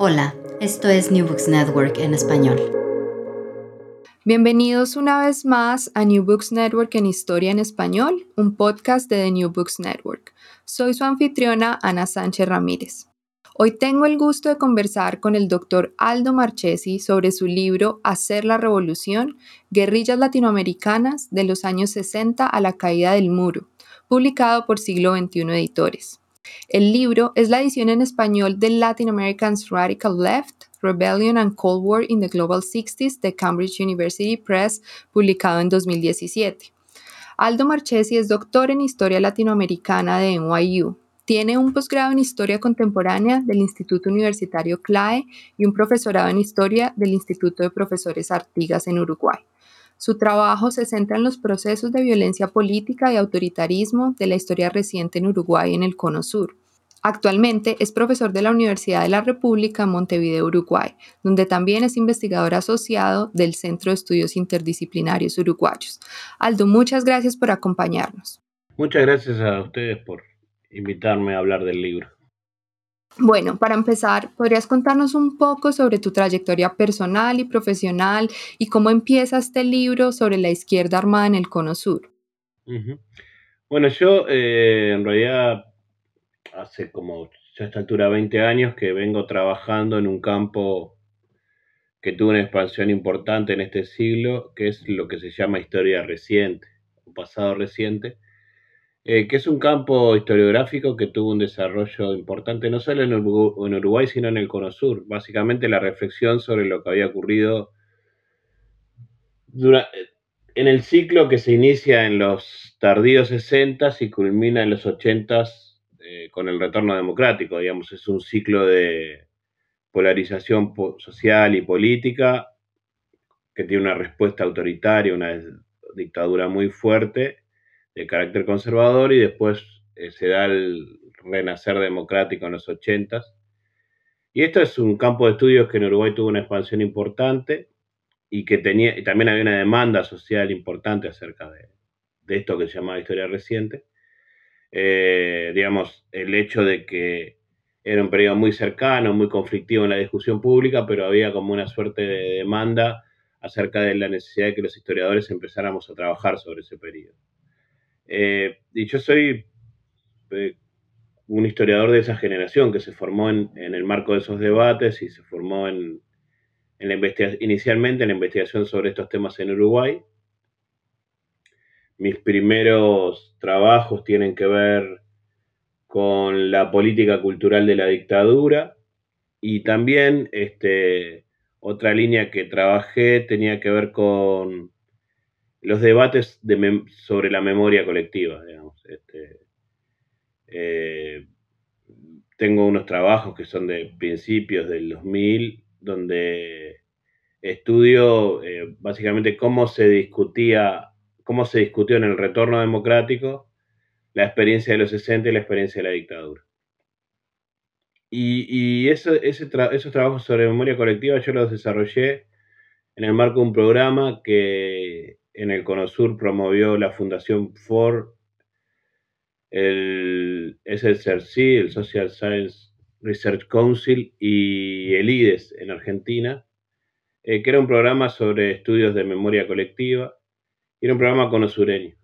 Hola, esto es New Books Network en español. Bienvenidos una vez más a New Books Network en Historia en Español, un podcast de The New Books Network. Soy su anfitriona Ana Sánchez Ramírez. Hoy tengo el gusto de conversar con el doctor Aldo Marchesi sobre su libro Hacer la Revolución, Guerrillas Latinoamericanas de los años 60 a la caída del muro, publicado por Siglo XXI Editores. El libro es la edición en español de Latin American's Radical Left, Rebellion and Cold War in the Global Sixties de Cambridge University Press, publicado en 2017. Aldo Marchesi es doctor en Historia Latinoamericana de NYU. Tiene un posgrado en Historia Contemporánea del Instituto Universitario CLAE y un profesorado en Historia del Instituto de Profesores Artigas en Uruguay. Su trabajo se centra en los procesos de violencia política y autoritarismo de la historia reciente en Uruguay en el Cono Sur. Actualmente es profesor de la Universidad de la República Montevideo, Uruguay, donde también es investigador asociado del Centro de Estudios Interdisciplinarios Uruguayos. Aldo, muchas gracias por acompañarnos. Muchas gracias a ustedes por invitarme a hablar del libro. Bueno, para empezar, ¿podrías contarnos un poco sobre tu trayectoria personal y profesional y cómo empieza este libro sobre la izquierda armada en el Cono Sur? Bueno, yo eh, en realidad hace como ya a esta altura 20 años que vengo trabajando en un campo que tuvo una expansión importante en este siglo, que es lo que se llama historia reciente, un pasado reciente, eh, que es un campo historiográfico que tuvo un desarrollo importante no solo en Uruguay, sino en el Cono Sur. Básicamente la reflexión sobre lo que había ocurrido en el ciclo que se inicia en los tardíos 60 y culmina en los 80 eh, con el retorno democrático. Digamos, es un ciclo de polarización social y política que tiene una respuesta autoritaria, una dictadura muy fuerte de carácter conservador y después eh, se da el renacer democrático en los 80 Y esto es un campo de estudios que en Uruguay tuvo una expansión importante y que tenía, y también había una demanda social importante acerca de, esto que se llamaba historia reciente. Eh, digamos, el hecho de que era un periodo muy cercano, muy conflictivo en la discusión pública, pero había como una suerte de demanda acerca de la necesidad de que los historiadores empezáramos a trabajar sobre ese periodo. Eh, y yo soy eh, un historiador de esa generación que se formó en, el marco de esos debates y se formó en, inicialmente en la investigación sobre estos temas en Uruguay. Mis primeros trabajos tienen que ver con la política cultural de la dictadura y también este, otra línea que trabajé tenía que ver con los debates sobre la memoria colectiva, digamos. Este, eh, tengo unos trabajos que son de principios del 2000, donde estudio eh, básicamente cómo se discutía, cómo se discutió en el retorno democrático la experiencia de los 60 y la experiencia de la dictadura. Y, esos trabajos sobre memoria colectiva yo los desarrollé en el marco de un programa que en el CONOSUR promovió la Fundación Ford, el SSRC, el Social Science Research Council y el IDES en Argentina, eh, que era un programa sobre estudios de memoria colectiva, y era un programa conosureño.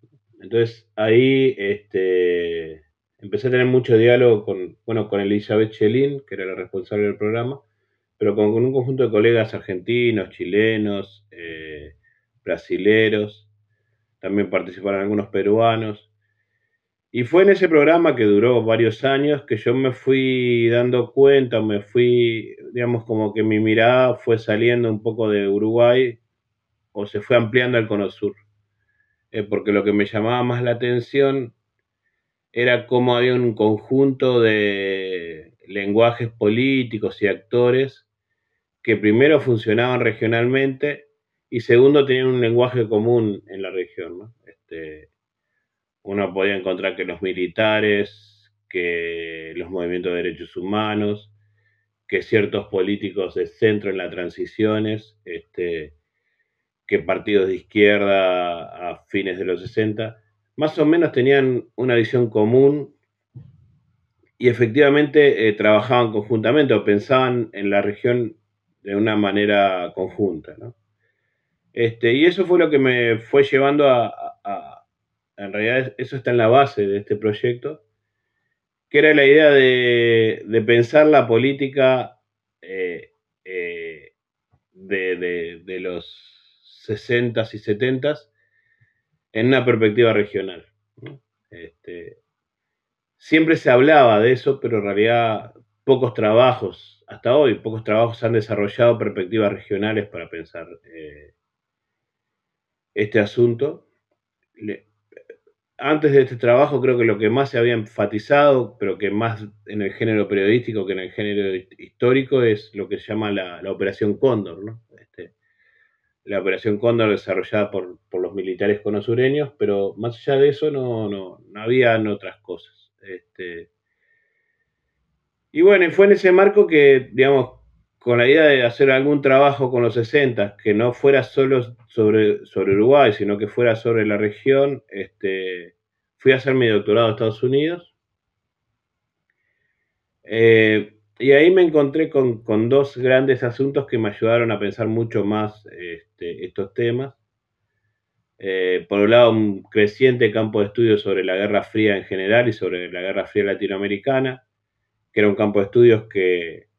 Entonces ahí este, empecé a tener mucho diálogo con, bueno, con Elizabeth Chelín, que era la responsable del programa, pero con, un conjunto de colegas argentinos, chilenos, eh, brasileros, también participaron algunos peruanos. Y fue en ese programa que duró varios años que yo me fui dando cuenta, me fui, digamos, como que mi mirada fue saliendo un poco de Uruguay o se fue ampliando al Cono Sur. Eh, porque lo que me llamaba más la atención era cómo había un conjunto de lenguajes políticos y actores que primero funcionaban regionalmente y segundo tenían un lenguaje común en la región. Este, uno podía encontrar que los militares, que los movimientos de derechos humanos, que ciertos políticos de centro en las transiciones, este, que partidos de izquierda a fines de los 60, más o menos tenían una visión común y efectivamente eh, trabajaban conjuntamente o pensaban en la región de una manera conjunta. Este, y eso fue lo que me fue llevando a, en realidad eso está en la base de este proyecto, que era la idea de, pensar la política eh, eh, de, los 60s y 70s en una perspectiva regional. Este, siempre se hablaba de eso, pero en realidad pocos trabajos, hasta hoy, pocos trabajos han desarrollado perspectivas regionales para pensar eh, este asunto. antes de este trabajo creo que lo que más se había enfatizado, pero que más en el género periodístico que en el género histórico, es lo que se llama la, Operación Cóndor, ¿no? Este, la Operación Cóndor desarrollada por, los militares conosureños, pero más allá de eso no, no, no habían otras cosas. Este, y bueno, fue en ese marco que, digamos, con la idea de hacer algún trabajo con los 60, que no fuera solo sobre, sobre Uruguay, sino que fuera sobre la región, este, fui a hacer mi doctorado a Estados Unidos. Eh, y ahí me encontré con, dos grandes asuntos que me ayudaron a pensar mucho más este, estos temas. Eh, por un lado, un creciente campo de estudio sobre la Guerra Fría en general y sobre la Guerra Fría latinoamericana, que era un campo de estudios que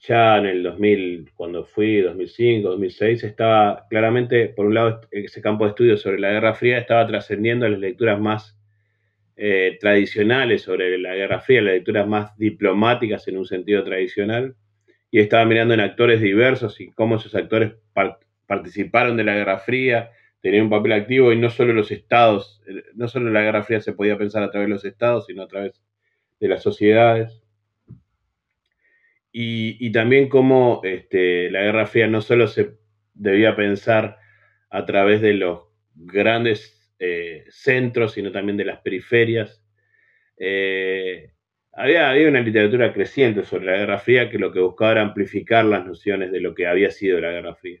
ya en el 2000, cuando fui, 2005, 2006, estaba claramente, por un lado, ese campo de estudios sobre la Guerra Fría estaba trascendiendo a las lecturas más eh, tradicionales sobre la Guerra Fría, las lecturas más diplomáticas en un sentido tradicional, y estaba mirando en actores diversos y cómo esos actores participaron de la Guerra Fría, tenían un papel activo y no solo los estados, eh, no solo la Guerra Fría se podía pensar a través de los estados, sino a través de las sociedades. Y, también cómo este, la Guerra Fría no solo se debía pensar a través de los grandes eh, centros, sino también de las periferias. Eh, había, había, una literatura creciente sobre la Guerra Fría que lo que buscaba era amplificar las nociones de lo que había sido la Guerra Fría.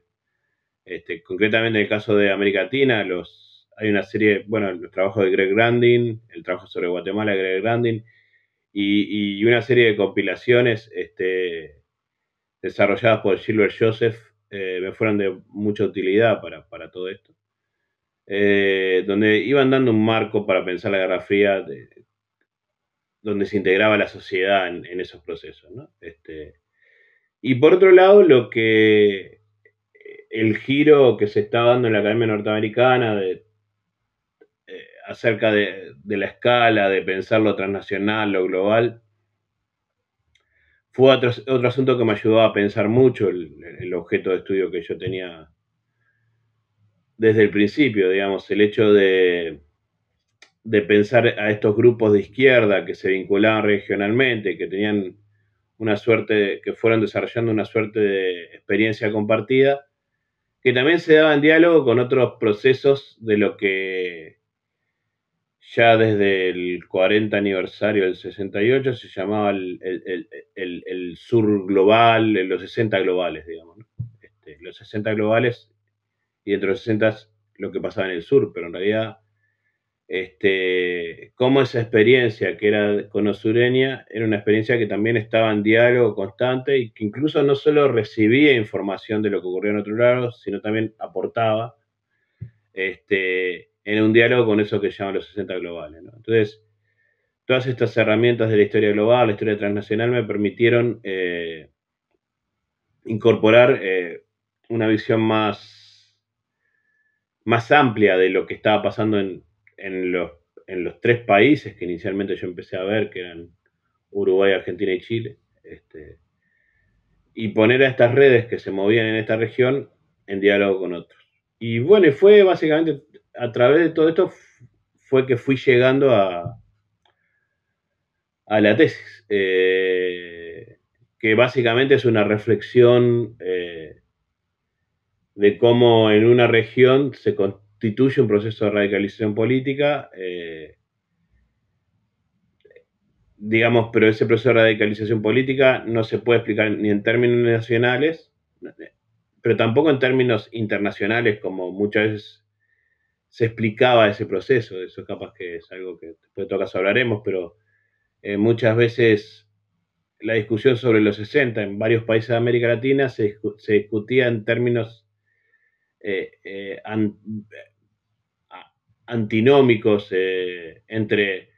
Este, concretamente en el caso de América Latina, los, hay una serie, bueno, el trabajo de Greg Grandin, el trabajo sobre Guatemala de Greg Grandin, y, una serie de compilaciones este, desarrolladas por Silver Joseph eh, me fueron de mucha utilidad para, todo esto. Eh, donde iban dando un marco para pensar la Guerra Fría, donde se integraba la sociedad en, esos procesos. Este, y por otro lado, lo que el giro que se está dando en la Academia Norteamericana de acerca de, la escala, de pensar lo transnacional, lo global, fue otro, asunto que me ayudó a pensar mucho el, objeto de estudio que yo tenía desde el principio, digamos, el hecho de, de pensar a estos grupos de izquierda que se vinculaban regionalmente, que tenían una suerte, que fueron desarrollando una suerte de experiencia compartida, que también se daba en diálogo con otros procesos de lo que ya desde el 40 aniversario del 68 se llamaba el, sur global, los 60 globales, digamos, este, los 60 globales y dentro de los 60 lo que pasaba en el sur, pero en realidad este, cómo esa experiencia que era conosureña era una experiencia que también estaba en diálogo constante y que incluso no solo recibía información de lo que ocurría en otros lados, sino también aportaba este, en un diálogo con eso que llaman los 60 globales. Entonces, todas estas herramientas de la historia global, la historia transnacional, me permitieron eh, incorporar eh, una visión más, más amplia de lo que estaba pasando en, en los, en los tres países que inicialmente yo empecé a ver, que eran Uruguay, Argentina y Chile, este, y poner a estas redes que se movían en esta región en diálogo con otros. Y bueno, fue básicamente a través de todo esto fue que fui llegando a, a la tesis, eh, que básicamente es una reflexión eh, de cómo en una región se, constituye un proceso de radicalización política, eh, digamos, pero ese proceso de radicalización política no se puede explicar ni en términos nacionales, pero tampoco en términos internacionales, como muchas veces se explicaba ese proceso. Eso capaz que es algo que después de todo caso hablaremos, pero eh, muchas veces la discusión sobre los 60 en varios países de América Latina se, discutía en términos eh, antinómicos eh, entre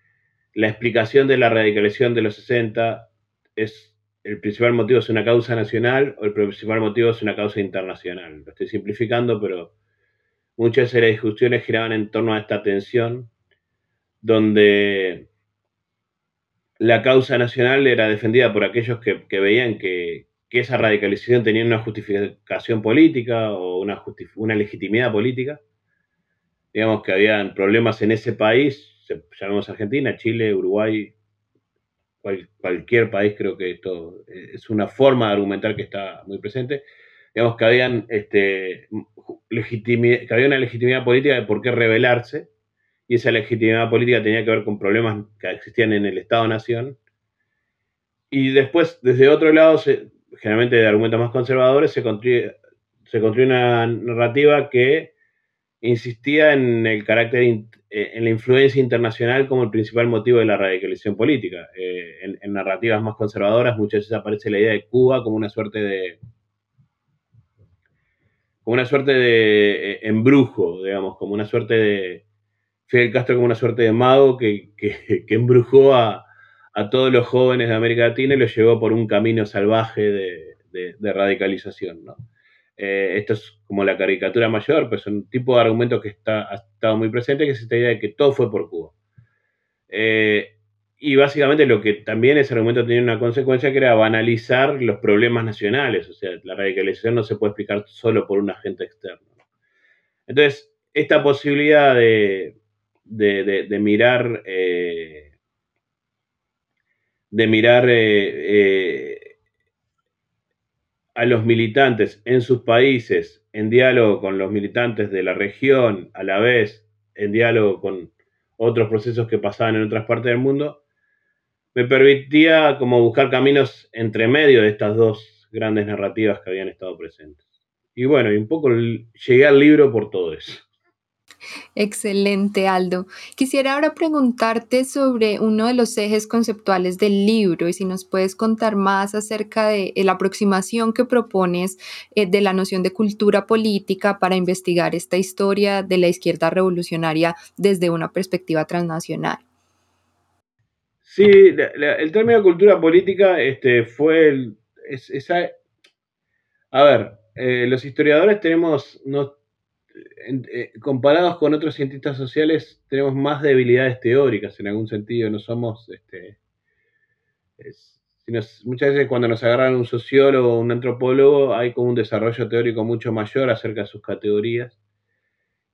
la explicación de la radicalización de los 60 es el principal motivo es una causa nacional o el principal motivo es una causa internacional. Lo estoy simplificando, pero muchas de las discusiones giraban en torno a esta tensión, donde la causa nacional era defendida por aquellos que, veían que, esa radicalización tenía una justificación política o una, legitimidad política, digamos que habían problemas en ese país, llamamos Argentina, Chile, Uruguay, cualquier país, creo que esto es una forma de argumentar que está muy presente. Digamos que, habían, este, que había una legitimidad política de por qué rebelarse, y esa legitimidad política tenía que ver con problemas que existían en el Estado-Nación. Y después, desde otro lado, generalmente de argumentos más conservadores, se construye, se construye una narrativa que insistía en el carácter, eh, en la influencia internacional como el principal motivo de la radicalización política. Eh, en, narrativas más conservadoras muchas veces aparece la idea de Cuba como una suerte de como una suerte de eh, embrujo, digamos, como una suerte de Fidel Castro como una suerte de mago que, embrujó a, todos los jóvenes de América Latina y los llevó por un camino salvaje de, de radicalización. Eh, esto es como la caricatura mayor, pero es un tipo de argumento que está, ha estado muy presente, que es esta idea de que todo fue por Cuba. Eh, y básicamente lo que también ese argumento tenía una consecuencia que era banalizar los problemas nacionales, o sea, la radicalización no se puede explicar solo por un agente externo. Entonces, esta posibilidad de, de, mirar, de mirar eh, a los militantes en sus países en diálogo con los militantes de la región, a la vez en diálogo con otros procesos que pasaban en otras partes del mundo, me permitía como buscar caminos entre medio de estas dos grandes narrativas que habían estado presentes. Y bueno, y un poco llegué al libro por todo eso. Excelente, Aldo. Quisiera ahora preguntarte sobre uno de los ejes conceptuales del libro y si nos puedes contar más acerca de la aproximación que propones eh, de la noción de cultura política para investigar esta historia de la izquierda revolucionaria desde una perspectiva transnacional. Sí, el término cultura política este, fue el, esa, a ver, eh, los historiadores tenemos, eh, comparados con otros cientistas sociales, tenemos más debilidades teóricas en algún sentido. No somos, este, muchas veces cuando nos agarran un sociólogo o un antropólogo, hay como un desarrollo teórico mucho mayor acerca de sus categorías.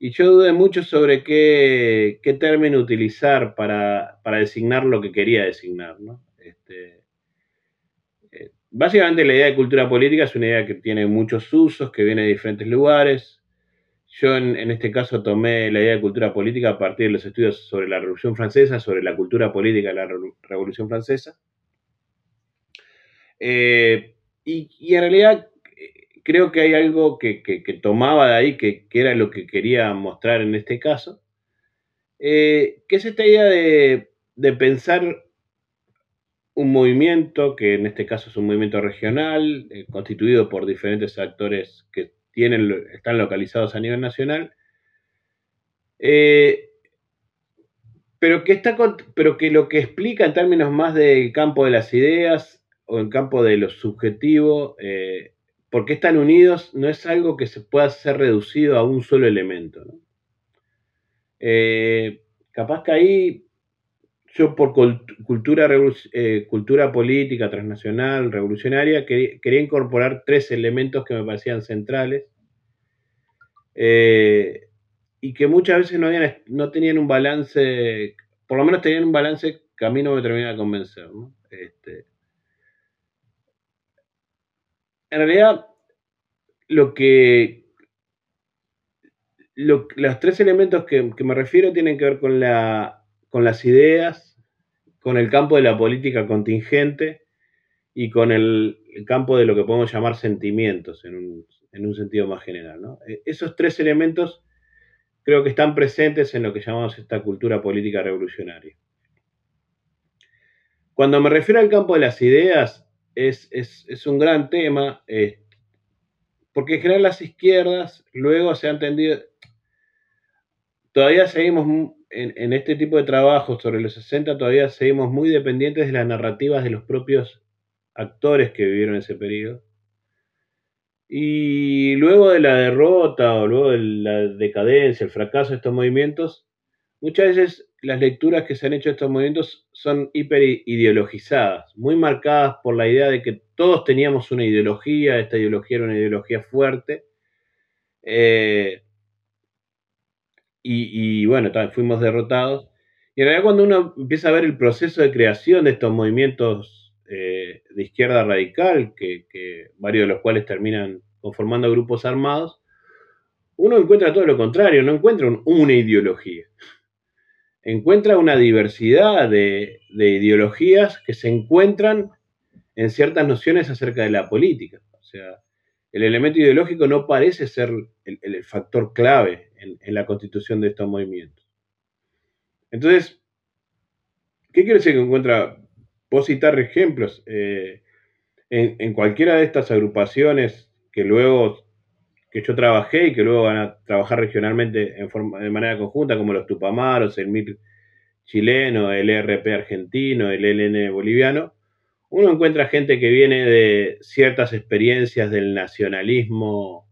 Y yo dudé mucho sobre qué, término utilizar para, designar lo que quería designar. Este, eh, básicamente la idea de cultura política es una idea que tiene muchos usos, que viene de diferentes lugares. Yo en, este caso tomé la idea de cultura política a partir de los estudios sobre la Revolución Francesa, sobre la cultura política de la Revolución Francesa. Eh, y, en realidad, creo que hay algo que, tomaba de ahí, que, era lo que quería mostrar en este caso, eh, que es esta idea de, pensar un movimiento, que en este caso es un movimiento regional, eh, constituido por diferentes actores que tienen, están localizados a nivel nacional, eh, pero, que está, pero que lo que explica en términos más del campo de las ideas o en campo de lo subjetivo, porque están unidos no es algo que se pueda ser reducido a un solo elemento. Eh, capaz que ahí yo por cultura, eh, cultura política transnacional, revolucionaria, quería, incorporar tres elementos que me parecían centrales eh, y que muchas veces no, tenían un balance, por lo menos tenían un balance que a mí no me termina de convencer. Este, en realidad, lo que. los tres elementos que, me refiero tienen que ver con, la, con las ideas, con el campo de la política contingente y con el, campo de lo que podemos llamar sentimientos en un, sentido más general. E, esos tres elementos creo que están presentes en lo que llamamos esta cultura política revolucionaria. Cuando me refiero al campo de las ideas, es, un gran tema, porque en general las izquierdas luego se han tendido, todavía seguimos en, este tipo de trabajos sobre los 60, todavía seguimos muy dependientes de las narrativas de los propios actores que vivieron ese periodo. Y luego de la derrota o luego de la decadencia, el fracaso de estos movimientos, muchas veces las lecturas que se han hecho de estos movimientos son hiper ideologizadas, muy marcadas por la idea de que todos teníamos una ideología, esta ideología era una ideología fuerte. Eh, y, bueno, también fuimos derrotados. Y en realidad cuando uno empieza a ver el proceso de creación de estos movimientos eh, de izquierda radical, que, varios de los cuales terminan conformando grupos armados, uno encuentra todo lo contrario, no encuentra una ideología encuentra una diversidad de, ideologías que se encuentran en ciertas nociones acerca de la política. O sea, el elemento ideológico no parece ser el, factor clave en, la constitución de estos movimientos. Entonces, ¿qué quiere decir que encuentra? Puedo citar ejemplos. Eh, en, cualquiera de estas agrupaciones que luego que yo trabajé y que luego van a trabajar regionalmente en forma, de manera conjunta, como los Tupamaros, el MIR chileno, el ERP argentino, el LN boliviano, uno encuentra gente que viene de ciertas experiencias del nacionalismo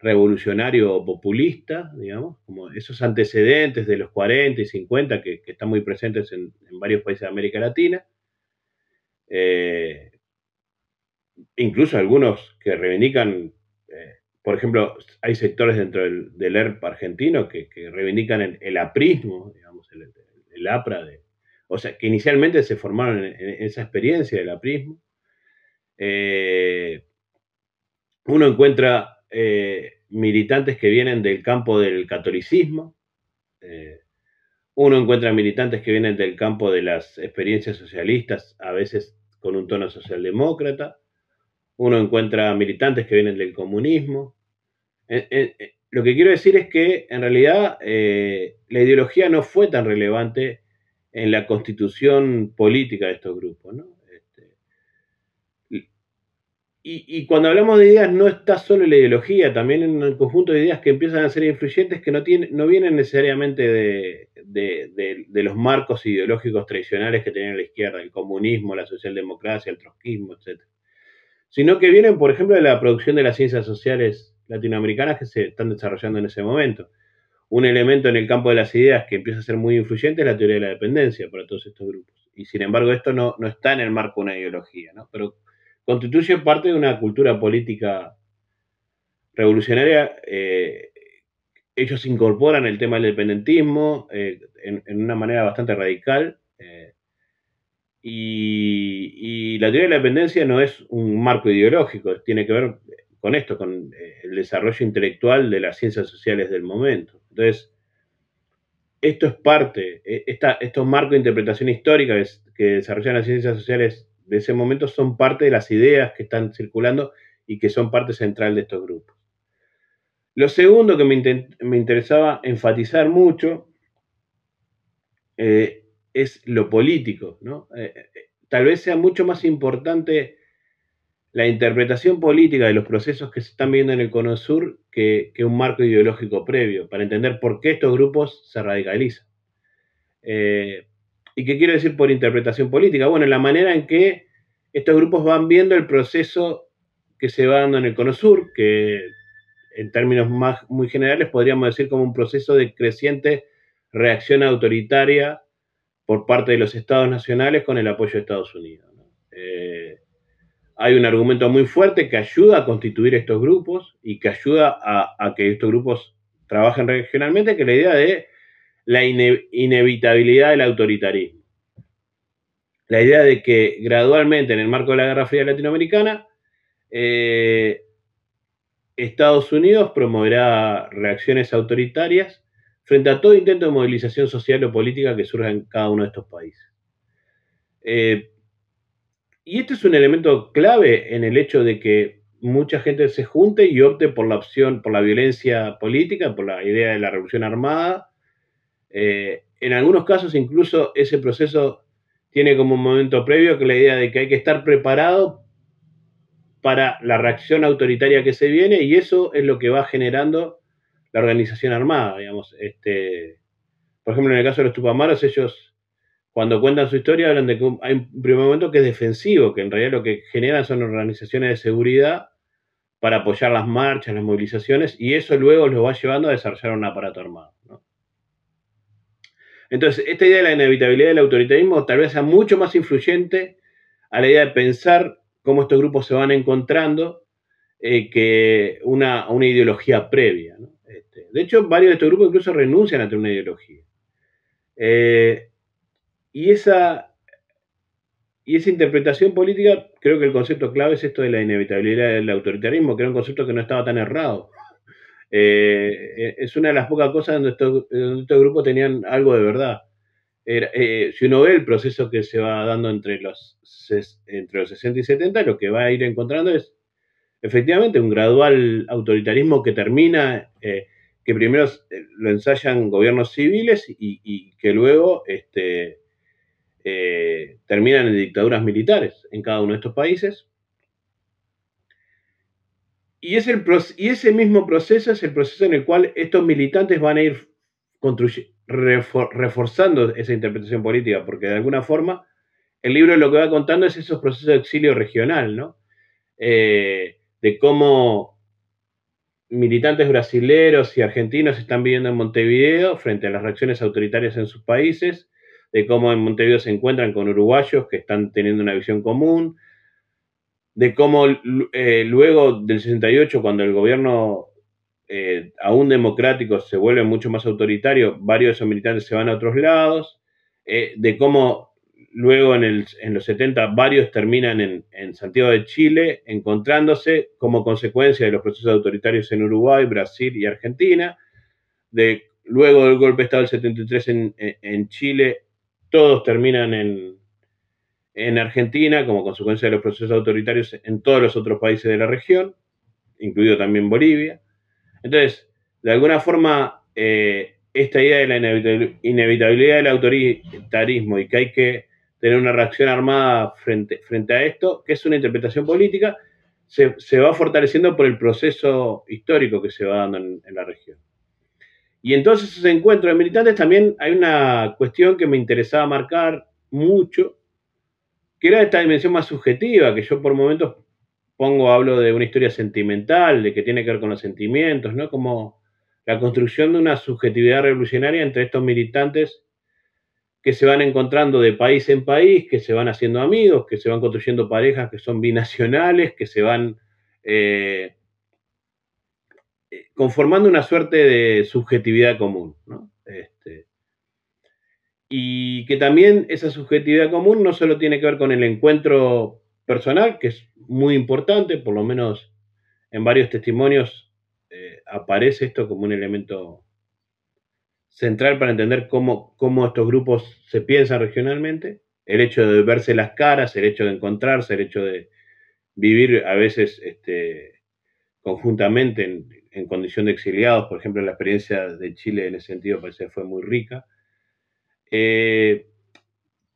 revolucionario o populista, digamos, como esos antecedentes de los 40 y 50 que, están muy presentes en, varios países de América Latina. Eh, incluso algunos que reivindican por ejemplo, hay sectores dentro del, ERP argentino que, reivindican el, aprismo, digamos, el, APRA, de, o sea, que inicialmente se formaron en, esa experiencia del aprismo. Eh, uno encuentra eh, militantes que vienen del campo del catolicismo, eh, uno encuentra militantes que vienen del campo de las experiencias socialistas, a veces con un tono socialdemócrata, uno encuentra militantes que vienen del comunismo. Eh, eh, eh, lo que quiero decir es que en realidad la ideología no fue tan relevante en la constitución política de estos grupos. Este, y, cuando hablamos de ideas no está solo la ideología, también en un conjunto de ideas que empiezan a ser influyentes que no, no vienen necesariamente de, de, los marcos ideológicos tradicionales que tenía la izquierda, el comunismo, la socialdemocracia, el trotskismo, etc sino que vienen, por ejemplo, de la producción de las ciencias sociales latinoamericanas que se están desarrollando en ese momento. Un elemento en el campo de las ideas que empieza a ser muy influyente es la teoría de la dependencia para todos estos grupos. Y sin embargo, esto no, está en el marco de una ideología, ¿no? pero constituye parte de una cultura política revolucionaria. Eh, ellos incorporan el tema del dependentismo eh, en, una manera bastante radical. Eh, y, la teoría de la dependencia no es un marco ideológico, tiene que ver con esto, con eh, el desarrollo intelectual de las ciencias sociales del momento. Entonces, esto es parte, e, estos marcos de interpretación histórica que, desarrollan las ciencias sociales de ese momento son parte de las ideas que están circulando y que son parte central de estos grupos. Lo segundo que me, interesaba enfatizar mucho eh, es lo político. Eh, eh, tal vez sea mucho más importante la interpretación política de los procesos que se están viendo en el Cono Sur que, un marco ideológico previo, para entender por qué estos grupos se radicalizan. ¿Y qué quiero decir por interpretación política? Bueno, la manera en que estos grupos van viendo el proceso que se va dando en el Cono Sur, que en términos más, muy generales podríamos decir como un proceso de creciente reacción autoritaria por parte de los estados nacionales con el apoyo de Estados Unidos. Eh, hay un argumento muy fuerte que ayuda a constituir estos grupos y que ayuda a, que estos grupos trabajen regionalmente, que es la idea de la inevitabilidad del autoritarismo. La idea de que gradualmente en el marco de la Guerra Fría Latinoamericana, eh, Estados Unidos promoverá reacciones autoritarias frente a todo intento de movilización social o política que surja en cada uno de estos países. Eh, y este es un elemento clave en el hecho de que mucha gente se junte y opte por la opción, por la violencia política, por la idea de la revolución armada. Eh, en algunos casos incluso ese proceso tiene como un momento previo que la idea de que hay que estar preparado para la reacción autoritaria que se viene y eso es lo que va generando la organización armada, digamos. Este, por ejemplo, en el caso de los Tupamaros, ellos cuando cuentan su historia hablan de que hay un primer momento que es defensivo, que en realidad lo que generan son organizaciones de seguridad para apoyar las marchas, las movilizaciones, y eso luego los va llevando a desarrollar un aparato armado. Entonces, esta idea de la inevitabilidad del autoritarismo tal vez sea mucho más influyente a la idea de pensar cómo estos grupos se van encontrando eh, que una, una, ideología previa. Este, de hecho, varios de estos grupos incluso renuncian a tener una ideología. Eh, y, esa, y esa interpretación política, creo que el concepto clave es esto de la inevitabilidad del autoritarismo, que era un concepto que no estaba tan errado. Eh, es una de las pocas cosas donde estos, grupos tenían algo de verdad. Eh, si uno ve el proceso que se va dando entre los, entre los 60 y 70, lo que va a ir encontrando es efectivamente un gradual autoritarismo que termina, que primero eh, lo ensayan gobiernos civiles y, que luego este, terminan en dictaduras militares en cada uno de estos países. Y, es el, y ese mismo proceso es el proceso en el cual estos militantes van a ir reforzando esa interpretación política, porque de alguna forma el libro lo que va contando es esos procesos de exilio regional, ¿no? Eh, de cómo militantes brasileños y argentinos están viviendo en Montevideo frente a las reacciones autoritarias en sus países, de cómo en Montevideo se encuentran con uruguayos que están teniendo una visión común, de cómo eh, luego del 68, cuando el gobierno eh, aún democráticos se vuelven mucho más autoritarios, varios de esos militantes se van a otros lados, eh, de cómo luego en, los 70 varios terminan en, Santiago de Chile encontrándose como consecuencia de los procesos autoritarios en Uruguay, Brasil y Argentina, de luego del golpe de Estado del 73 en, Chile, todos terminan en, en Argentina como consecuencia de los procesos autoritarios en todos los otros países de la región, incluido también Bolivia. Entonces, de alguna forma, eh, esta idea de la inevitabilidad del autoritarismo y que hay que tener una reacción armada frente, a esto, que es una interpretación política, se, va fortaleciendo por el proceso histórico que se va dando en, la región. Y entonces esos encuentros de militantes también hay una cuestión que me interesaba marcar mucho, que era esta dimensión más subjetiva, que yo por momentos pongo, hablo de una historia sentimental, de que tiene que ver con los sentimientos, ¿no? Como la construcción de una subjetividad revolucionaria entre estos militantes que se van encontrando de país en país, que se van haciendo amigos, que se van construyendo parejas que son binacionales, que se van eh, conformando una suerte de subjetividad común. ¿no? Este, y que también esa subjetividad común no solo tiene que ver con el encuentro personal, que es muy importante, por lo menos en varios testimonios eh, aparece esto como un elemento central para entender cómo, cómo estos grupos se piensan regionalmente, el hecho de verse las caras, el hecho de encontrarse, el hecho de vivir a veces este, conjuntamente en, condición de exiliados. Por ejemplo, la experiencia de Chile en ese sentido parece que fue muy rica. Eh,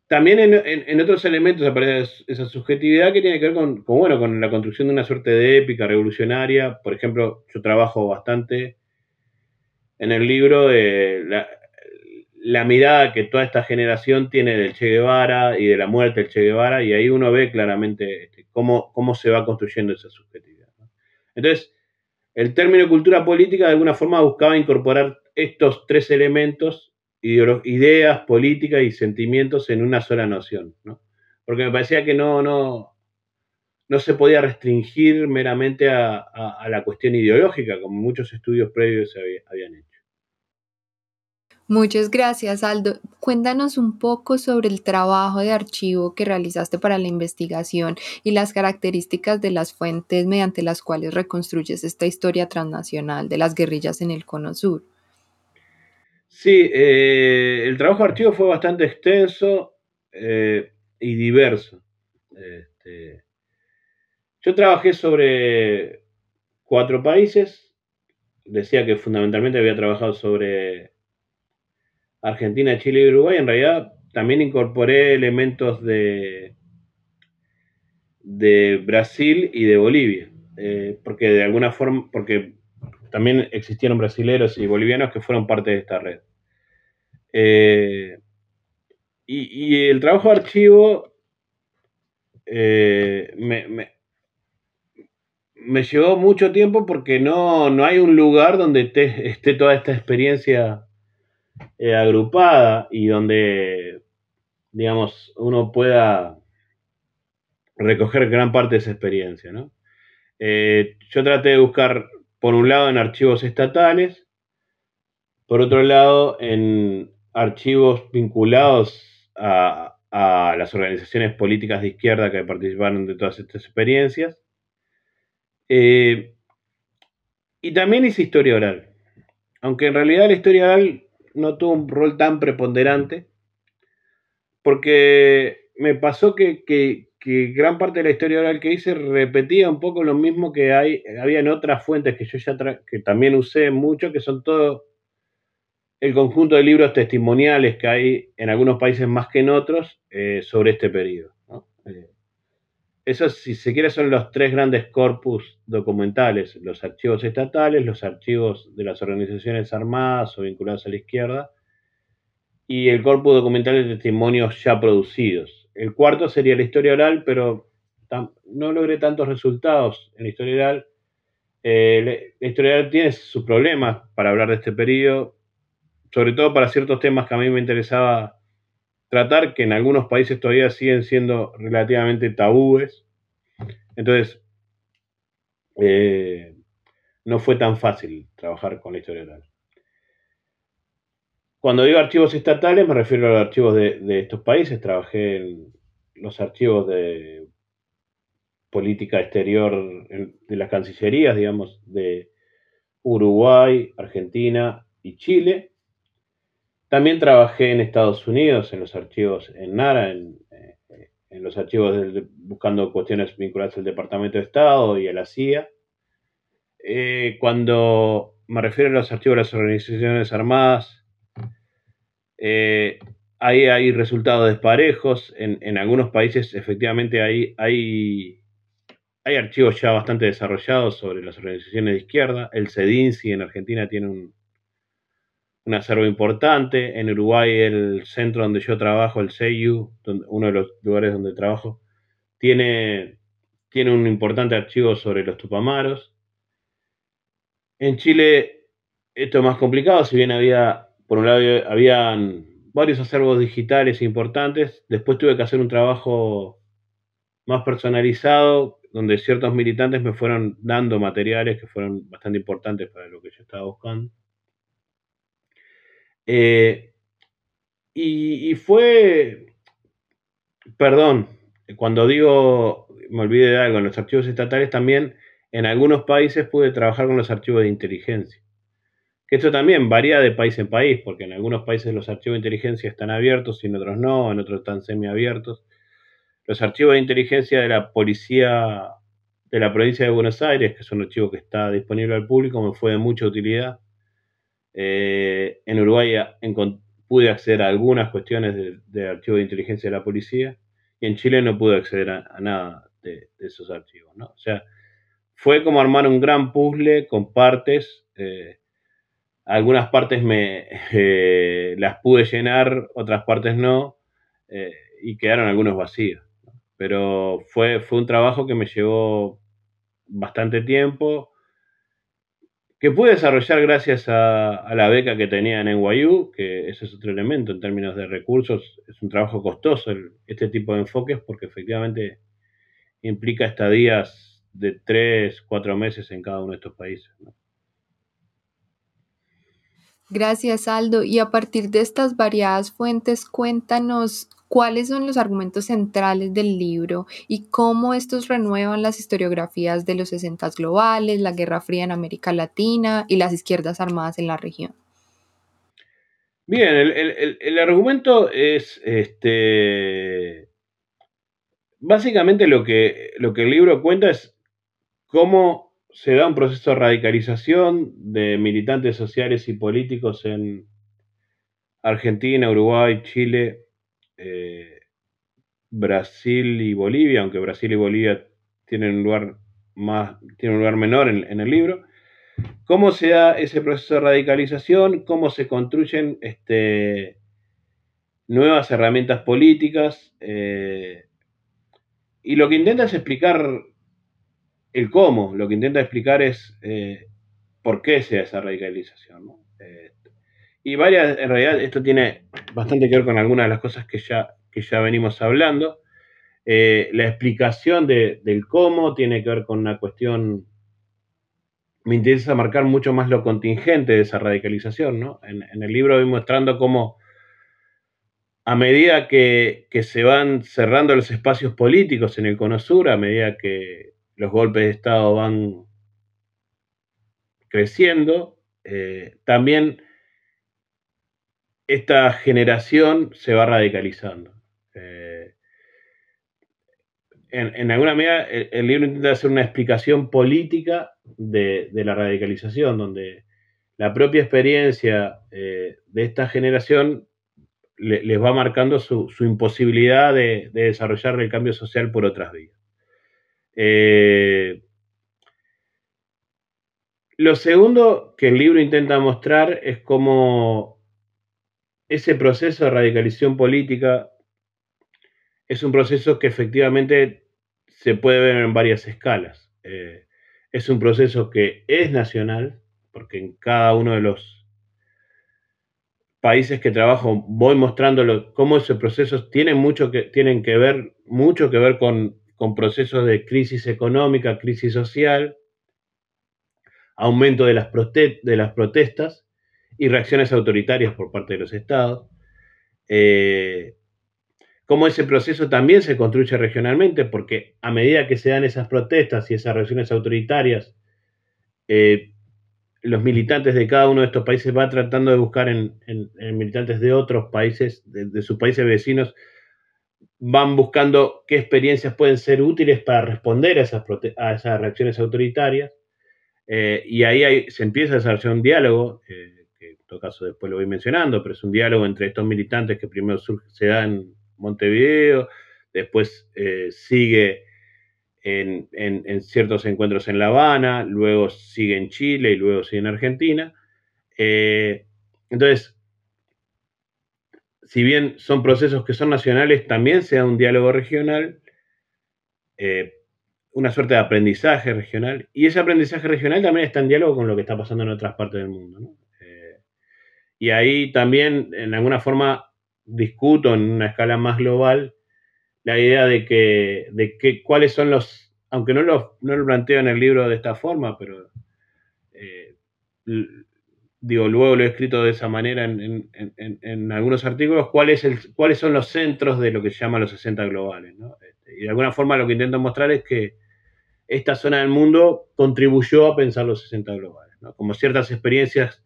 también en, otros elementos aparece esa subjetividad que tiene que ver con, bueno, con la construcción de una suerte de épica revolucionaria. Por ejemplo, yo trabajo bastante en el libro la, mirada que toda esta generación tiene del Che Guevara y de la muerte del Che Guevara, y ahí uno ve claramente este, cómo, cómo se va construyendo esa subjetividad. Entonces, el término cultura política de alguna forma buscaba incorporar estos tres elementos ideas, políticas y sentimientos en una sola noción, ¿no? Porque me parecía que no, no, no se podía restringir meramente a, la cuestión ideológica, como muchos estudios previos habían hecho. Muchas gracias, Aldo. Cuéntanos un poco sobre el trabajo de archivo que realizaste para la investigación y las características de las fuentes mediante las cuales reconstruyes esta historia transnacional de las guerrillas en el Cono Sur. Sí, eh, el trabajo de archivo fue bastante extenso eh, y diverso. Este, yo trabajé sobre cuatro países. Decía que fundamentalmente había trabajado sobre Argentina, Chile y Uruguay. En realidad también incorporé elementos de, Brasil y de Bolivia. Eh, porque de alguna forma, porque también existieron brasileros y bolivianos que fueron parte de esta red. Eh, y, el trabajo de archivo eh, me, llevó mucho tiempo porque no, hay un lugar donde esté toda esta experiencia eh, agrupada y donde, digamos, uno pueda recoger gran parte de esa experiencia. yo traté de buscar por un lado en archivos estatales, por otro lado en archivos vinculados a, las organizaciones políticas de izquierda que participaron de todas estas experiencias. Eh, y también hice historia oral, aunque en realidad la historia oral no tuvo un rol tan preponderante, porque me pasó que, gran parte de la historia oral que hice repetía un poco lo mismo que hay, había en otras fuentes que yo ya que también usé mucho, que son todo el conjunto de libros testimoniales que hay en algunos países más que en otros eh, sobre este periodo. Eh, esos, si se quiere, son los tres grandes corpus documentales, los archivos estatales, los archivos de las organizaciones armadas o vinculadas a la izquierda, y el corpus documental de testimonios ya producidos. El cuarto sería la historia oral, pero no logré tantos resultados en la historia oral. Eh, la, historia oral tiene sus problemas para hablar de este periodo, sobre todo para ciertos temas que a mí me interesaba tratar, que en algunos países todavía siguen siendo relativamente tabúes. Entonces, eh, no fue tan fácil trabajar con la historia oral. Cuando digo archivos estatales, me refiero a los archivos de, estos países. Trabajé en los archivos de política exterior de las cancillerías, digamos, de Uruguay, Argentina y Chile. También trabajé en Estados Unidos, en los archivos en NARA, en, eh, los archivos buscando cuestiones vinculadas al Departamento de Estado y a la CIA. Eh, cuando me refiero a los archivos de las organizaciones armadas, eh, ahí hay resultados desparejos. En, algunos países, efectivamente, hay, archivos ya bastante desarrollados sobre las organizaciones de izquierda. El CEDINSI en Argentina tiene un, un acervo importante. En Uruguay, el centro donde yo trabajo, el CEIU, uno de los lugares donde trabajo, tiene, tiene un importante archivo sobre los tupamaros. En Chile, esto es más complicado, si bien había por un lado habían varios acervos digitales importantes, después tuve que hacer un trabajo más personalizado, donde ciertos militantes me fueron dando materiales que fueron bastante importantes para lo que yo estaba buscando. Eh, y, fue, perdón, cuando digo, me olvidé de algo, en los archivos estatales también, en algunos países pude trabajar con los archivos de inteligencia. Que esto también varía de país en país, porque en algunos países los archivos de inteligencia están abiertos y en otros no, en otros están semiabiertos. Los archivos de inteligencia de la policía de la provincia de Buenos Aires, que es un archivo que está disponible al público, me fue de mucha utilidad. Eh, en Uruguay pude acceder a algunas cuestiones de, archivo de inteligencia de la policía y en Chile no pude acceder a, nada de, esos archivos. O sea, fue como armar un gran puzzle con partes. Eh, algunas partes me eh, las pude llenar, otras partes no, y quedaron algunos vacíos. Pero fue, fue un trabajo que me llevó bastante tiempo, que pude desarrollar gracias a, la beca que tenía en NYU, que ese es otro elemento en términos de recursos. Es un trabajo costoso este tipo de enfoques porque efectivamente implica estadías de tres, cuatro meses en cada uno de estos países. Gracias, Aldo. Y a partir de estas variadas fuentes, cuéntanos cuáles son los argumentos centrales del libro y cómo estos renuevan las historiografías de los 60 globales, la Guerra Fría en América Latina y las izquierdas armadas en la región. Bien, el, argumento es este. Básicamente lo que, lo que el libro cuenta es cómo se da un proceso de radicalización de militantes sociales y políticos en Argentina, Uruguay, Chile, eh, Brasil y Bolivia, aunque Brasil y Bolivia tienen un lugar, más, tienen un lugar menor en, el libro. ¿Cómo se da ese proceso de radicalización? ¿Cómo se construyen este, nuevas herramientas políticas? Eh, y lo que intenta es explicar el cómo, lo que intenta explicar es eh, por qué se da esa radicalización. Y varias, en realidad esto tiene bastante que ver con algunas de las cosas que ya, que ya venimos hablando. Eh, la explicación del cómo tiene que ver con una cuestión, me interesa marcar mucho más lo contingente de esa radicalización, ¿no? En, el libro voy mostrando cómo a medida que, se van cerrando los espacios políticos en el Cono Sur, a medida que los golpes de Estado van creciendo, eh, también esta generación se va radicalizando. Eh, en, alguna medida, el, libro intenta hacer una explicación política de, la radicalización, donde la propia experiencia eh, de esta generación les va marcando su, imposibilidad de, desarrollar el cambio social por otras vías. Eh, lo segundo que el libro intenta mostrar es cómo ese proceso de radicalización política es un proceso que efectivamente se puede ver en varias escalas. Eh, es un proceso que es nacional, porque en cada uno de los países que trabajo voy mostrando cómo esos procesos tienen, mucho que, tienen que ver, mucho que ver con, procesos de crisis económica, crisis social, aumento de las protestas y reacciones autoritarias por parte de los estados. Eh, cómo ese proceso también se construye regionalmente, porque a medida que se dan esas protestas y esas reacciones autoritarias, eh, los militantes de cada uno de estos países van tratando de buscar en, militantes de otros países, de, sus países vecinos, van buscando qué experiencias pueden ser útiles para responder a esas, a esas reacciones autoritarias. Eh, y ahí se empieza a desarrollar un diálogo todo caso después lo voy mencionando, pero es un diálogo entre estos militantes que primero se da en Montevideo, después eh, sigue en, ciertos encuentros en La Habana, luego sigue en Chile y luego sigue en Argentina. Eh, entonces, si bien son procesos que son nacionales, también se da un diálogo regional, eh, una suerte de aprendizaje regional, y ese aprendizaje regional también está en diálogo con lo que está pasando en otras partes del mundo. ¿no? Y ahí también, en alguna forma, discuto en una escala más global la idea de que, de que cuáles son los, aunque no lo, no lo planteo en el libro de esta forma, pero eh, digo, luego lo he escrito de esa manera en, en, algunos artículos, ¿cuál el, cuáles son los centros de lo que se llama los 60 globales. ¿no? Este, y de alguna forma lo que intento mostrar es que esta zona del mundo contribuyó a pensar los 60 globales, ¿no? como ciertas experiencias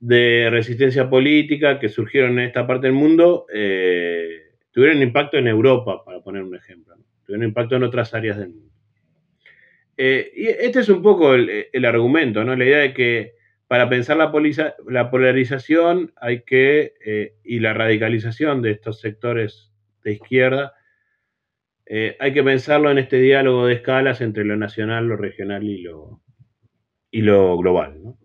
de resistencia política que surgieron en esta parte del mundo eh, tuvieron impacto en Europa, para poner un ejemplo. Tuvieron impacto en otras áreas del mundo. Eh, y este es un poco el, argumento, ¿no? La idea de que para pensar la, la polarización hay que, eh, y la radicalización de estos sectores de izquierda, hay que pensarlo en este diálogo de escalas entre lo nacional, lo regional y lo, y lo global, ¿no?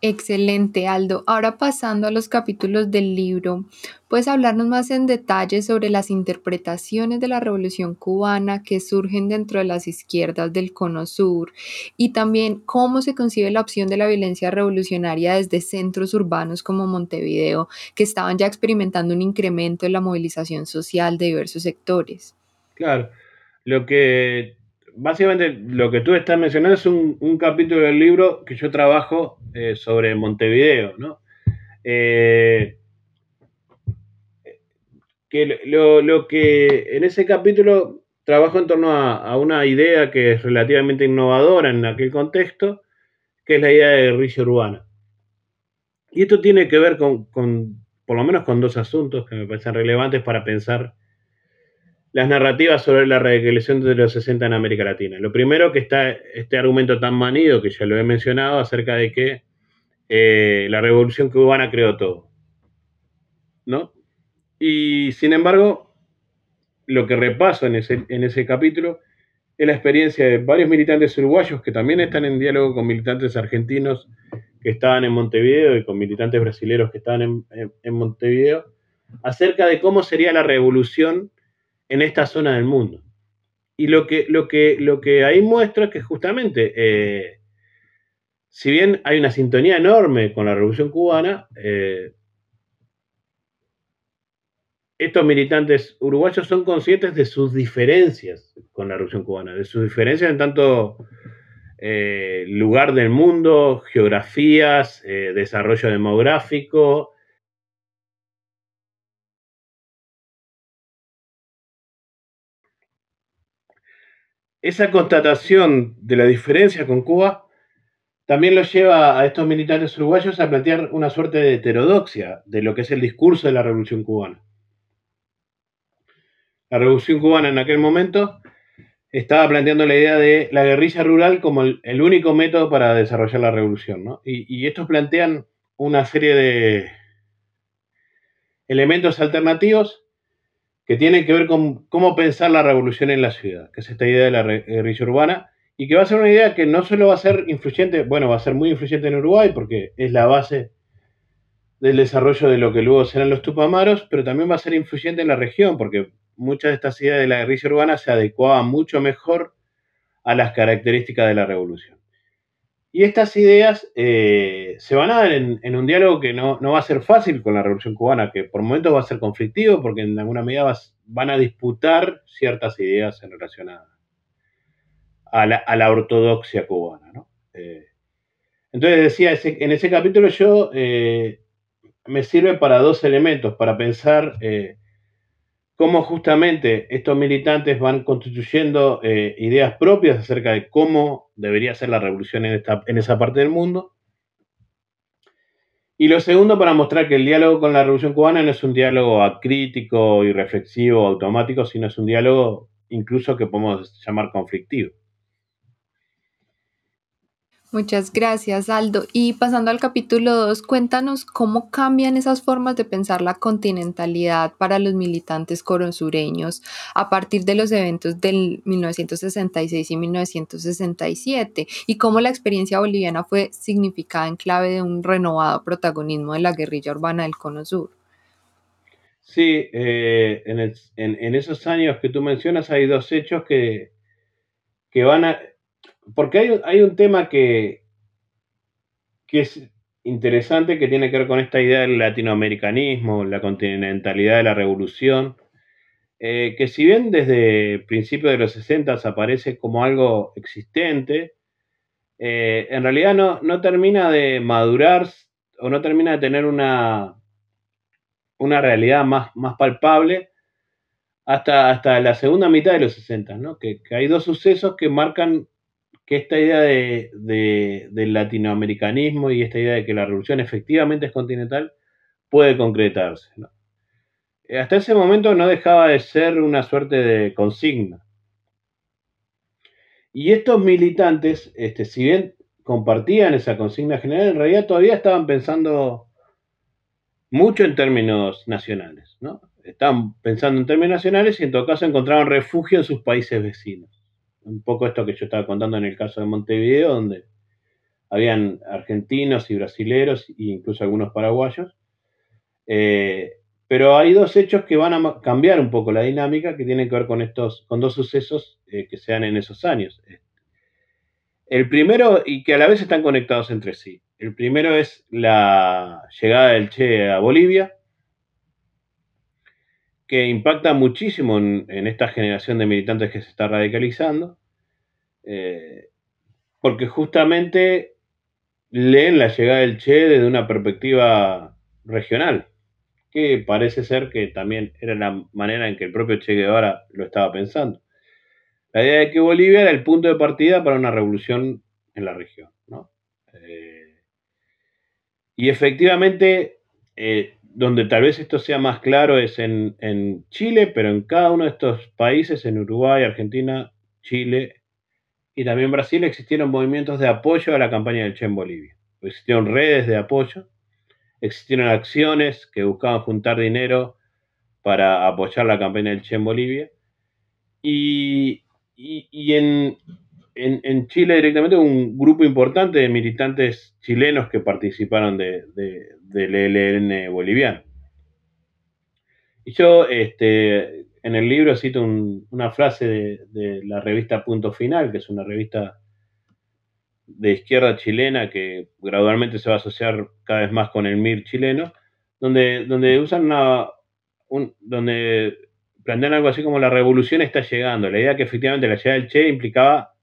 Excelente, Aldo. Ahora pasando a los capítulos del libro, ¿puedes hablarnos más en detalle sobre las interpretaciones de la Revolución cubana que surgen dentro de las izquierdas del Cono Sur y también cómo se concibe la opción de la violencia revolucionaria desde centros urbanos como Montevideo, que estaban ya experimentando un incremento en la movilización social de diversos sectores? Claro, lo que básicamente lo que tú estás mencionando es un, capítulo del libro que yo trabajo eh, sobre Montevideo, ¿no? Eh, que lo, que en ese capítulo trabajo en torno a, una idea que es relativamente innovadora en aquel contexto, que es la idea de guerrilla urbana. Y esto tiene que ver con, con, por lo menos con dos asuntos que me parecen relevantes para pensar las narrativas sobre la radicalización de los 60 en América Latina. Lo primero que está este argumento tan manido, que ya lo he mencionado, acerca de que eh, la revolución cubana creó todo. ¿No? Y sin embargo, lo que repaso en ese, capítulo es la experiencia de varios militantes uruguayos que también están en diálogo con militantes argentinos que estaban en Montevideo y con militantes brasileños que estaban en Montevideo, acerca de cómo sería la revolución en esta zona del mundo. Y lo que, lo que, lo que ahí muestra es que justamente, eh, si bien hay una sintonía enorme con la revolución cubana, eh, estos militantes uruguayos son conscientes de sus diferencias con la revolución cubana, de sus diferencias en tanto eh, lugar del mundo, geografías, desarrollo demográfico, esa constatación de la diferencia con Cuba también lo lleva a estos militantes uruguayos a plantear una suerte de heterodoxia de lo que es el discurso de la revolución cubana. La revolución cubana en aquel momento estaba planteando la idea de la guerrilla rural como el, único método para desarrollar la revolución. y estos plantean una serie de elementos alternativos que tiene que ver con cómo pensar la revolución en la ciudad, que es esta idea de la guerrilla urbana, y que va a ser una idea que no solo va a ser influyente, bueno, va a ser muy influyente en Uruguay, porque es la base del desarrollo de lo que luego serán los tupamaros, pero también va a ser influyente en la región, porque muchas de estas ideas de la guerrilla urbana se adecuaban mucho mejor a las características de la revolución. Y estas ideas eh, se van a dar en, un diálogo que no, va a ser fácil con la Revolución Cubana, que por momentos va a ser conflictivo porque en alguna medida van a disputar ciertas ideas en relación a, la, ortodoxia cubana. Eh, entonces decía, en ese capítulo yo eh, me sirve para dos elementos, para pensar cómo justamente estos militantes van constituyendo ideas propias acerca de cómo debería ser la revolución en, esa parte del mundo. Y lo segundo, para mostrar que el diálogo con la revolución cubana no es un diálogo acrítico y reflexivo automático, sino es un diálogo incluso que podemos llamar conflictivo. Muchas gracias, Aldo. Y pasando al capítulo 2, cuéntanos cómo cambian esas formas de pensar la continentalidad para los militantes corosureños a partir de los eventos del 1966 y 1967 y cómo la experiencia boliviana fue significada en clave de un renovado protagonismo de la guerrilla urbana del Cono Sur. Sí, eh, en, esos años que tú mencionas hay dos hechos que, que van a porque hay, hay un tema que, que es interesante que tiene que ver con esta idea del latinoamericanismo, la continentalidad de la revolución, eh, que si bien desde principios de los 60 aparece como algo existente, eh, en realidad no, no, termina de madurar o no termina de tener una, una realidad más, más palpable hasta, hasta la segunda mitad de los 60, ¿no? que, que hay dos sucesos que marcan que esta idea de, del latinoamericanismo y esta idea de que la revolución efectivamente es continental puede concretarse. Hasta ese momento no dejaba de ser una suerte de consigna. y estos militantes, este, si bien compartían esa consigna general, en realidad todavía estaban pensando mucho en términos nacionales, ¿no? Estaban pensando en términos nacionales y en todo caso encontraron refugio en sus países vecinos. Un poco esto que yo estaba contando en el caso de Montevideo, donde habían argentinos y brasileros e incluso algunos paraguayos. Eh, pero hay dos hechos que van a cambiar un poco la dinámica que tienen que ver con estos, con dos sucesos eh, que se dan en esos años. El primero, y que a la vez están conectados entre sí. El primero es la llegada del Che a Bolivia, que impacta muchísimo en, esta generación de militantes que se está radicalizando, eh, porque justamente leen la llegada del Che desde una perspectiva regional, que parece ser que también era la manera en que el propio Che Guevara lo estaba pensando. La idea de que Bolivia era el punto de partida para una revolución en la región. Eh, y efectivamente, eh, donde tal vez esto sea más claro es en, Chile, pero en cada uno de estos países, en Uruguay, Argentina, Chile y también Brasil, existieron movimientos de apoyo a la campaña del Che en Bolivia. Existieron redes de apoyo, existieron acciones que buscaban juntar dinero para apoyar la campaña del Che en Bolivia. Y, y, en, en, Chile directamente un grupo importante de militantes chilenos que participaron de, del ELN boliviano. Y yo este, en el libro cito una frase de, la revista Punto Final, que es una revista de izquierda chilena que gradualmente se va a asociar cada vez más con el MIR chileno, donde, donde usan una, donde plantean algo así como la revolución está llegando. La idea que efectivamente la llegada del Che implicaba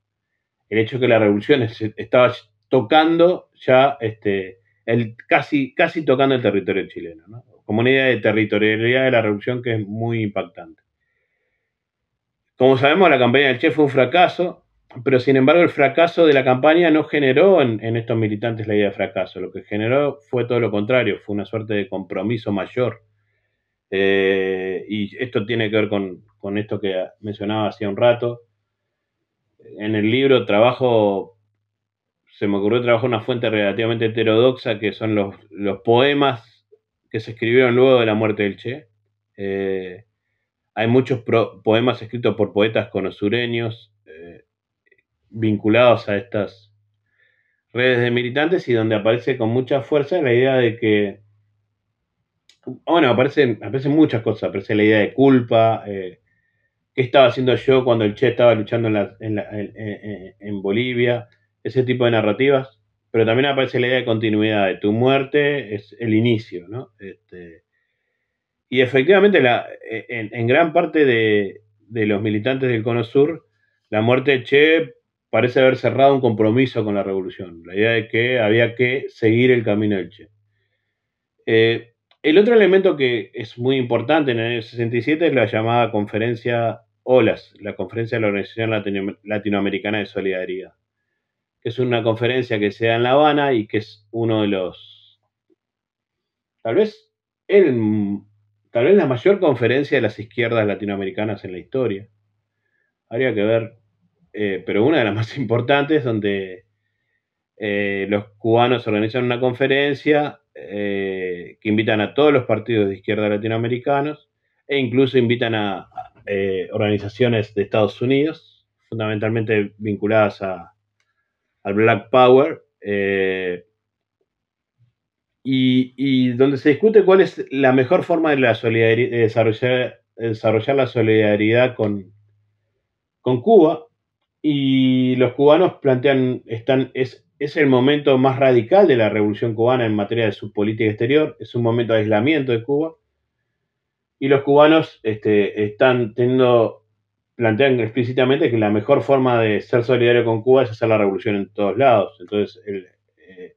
el hecho que la revolución estaba tocando ya, este, el, casi, casi tocando el territorio chileno, como una idea de territorialidad de la revolución que es muy impactante. Como sabemos, la campaña del Che fue un fracaso, pero sin embargo el fracaso de la campaña no generó en, estos militantes la idea de fracaso, lo que generó fue todo lo contrario, fue una suerte de compromiso mayor eh, y esto tiene que ver con, esto que mencionaba hacía un rato. En el libro trabajo, se me ocurrió trabajar una fuente relativamente heterodoxa que son los, poemas que se escribieron luego de la muerte del Che. Eh, hay muchos poemas escritos por poetas conosureños eh, vinculados a estas redes de militantes y donde aparece con mucha fuerza la idea de que bueno, aparecen, aparecen muchas cosas. Aparece la idea de culpa. Eh, ¿Qué estaba haciendo yo cuando el Che estaba luchando en, Bolivia? Ese tipo de narrativas. Pero también aparece la idea de continuidad. De tu muerte es el inicio, ¿no? Este, y efectivamente, la, en, gran parte de, los militantes del Cono Sur, la muerte de Che parece haber cerrado un compromiso con la revolución. La idea de que había que seguir el camino del Che. Eh, el otro elemento que es muy importante en el año 67 es la llamada conferencia OLAS, la conferencia de la Organización Latinoamericana de Solidaridad, es una conferencia que se da en La Habana y que es uno de los, tal vez, el, tal vez la mayor conferencia de las izquierdas latinoamericanas en la historia. Habría que ver, eh, pero una de las más importantes donde eh, los cubanos organizan una conferencia eh, que invitan a todos los partidos de izquierda latinoamericanos e incluso invitan a, organizaciones de Estados Unidos, fundamentalmente vinculadas a, al Black Power, y, donde se discute cuál es la mejor forma de, la desarrollar, la solidaridad con, Cuba. Y los cubanos plantean, es el momento más radical de la revolución cubana en materia de su política exterior, es un momento de aislamiento de Cuba. Y los cubanos este, están teniendo, plantean explícitamente que la mejor forma de ser solidario con Cuba es hacer la revolución en todos lados. Entonces, el, eh,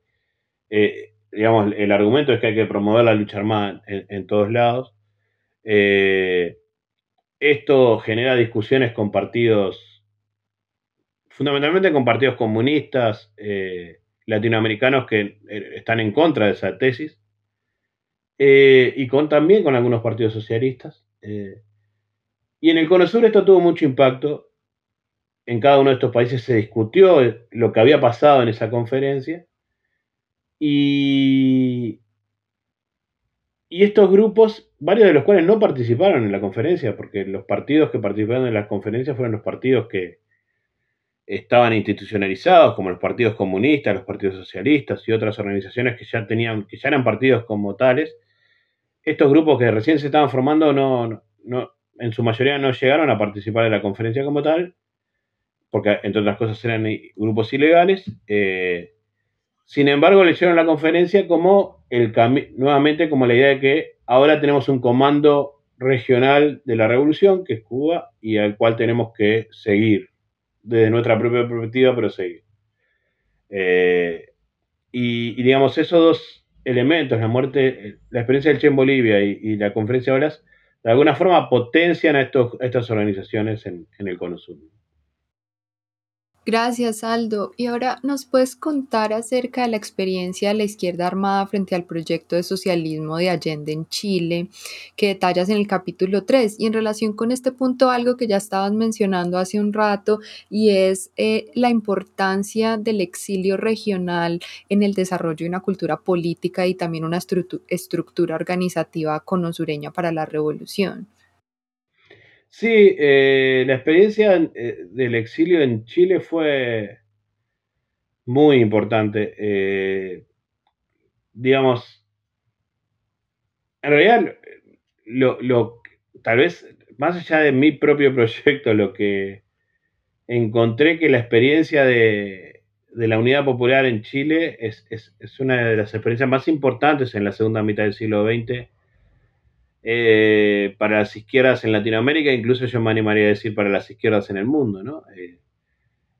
eh, digamos, el argumento es que hay que promover la lucha armada en, todos lados. Eh, esto genera discusiones con partidos fundamentalmente con partidos comunistas eh, latinoamericanos que eh, están en contra de esa tesis, y con, también con algunos partidos socialistas. y en el Cono Sur esto tuvo mucho impacto, en cada uno de estos países se discutió lo que había pasado en esa conferencia. Y, y estos grupos, varios de los cuales no participaron en la conferencia, porque los partidos que participaron en la conferencia fueron los partidos que estaban institucionalizados, como los partidos comunistas, los partidos socialistas y otras organizaciones que ya tenían, que ya eran partidos como tales. Estos grupos que recién se estaban formando no, no, en su mayoría no llegaron a participar de la conferencia como tal, porque entre otras cosas eran grupos ilegales. Eh, sin embargo, le hicieron la conferencia como el nuevamente como la idea de que ahora tenemos un comando regional de la revolución, que es Cuba, y al cual tenemos que seguir, desde nuestra propia perspectiva, pero seguir. Eh, y, digamos, esos dos elementos, la muerte, la experiencia del Che en Bolivia y, la conferencia de olas, de alguna forma potencian a, estos, estas organizaciones en, en el Cono Sur. Gracias, Aldo. Y ahora nos puedes contar acerca de la experiencia de la izquierda armada frente al proyecto de socialismo de Allende en Chile, que detallas en el capítulo 3. Y en relación con este punto, algo que ya estabas mencionando hace un rato, y es eh, la importancia del exilio regional en el desarrollo de una cultura política y también una estructura organizativa conosureña para la revolución. Sí, eh, la experiencia eh, del exilio en Chile fue muy importante. Eh, digamos, en realidad, lo, tal vez más allá de mi propio proyecto, lo que encontré que la experiencia de, la Unidad Popular en Chile es, es, una de las experiencias más importantes en la segunda mitad del siglo XX eh, para las izquierdas en Latinoamérica, incluso yo me animaría a decir para las izquierdas en el mundo. ¿no? Eh,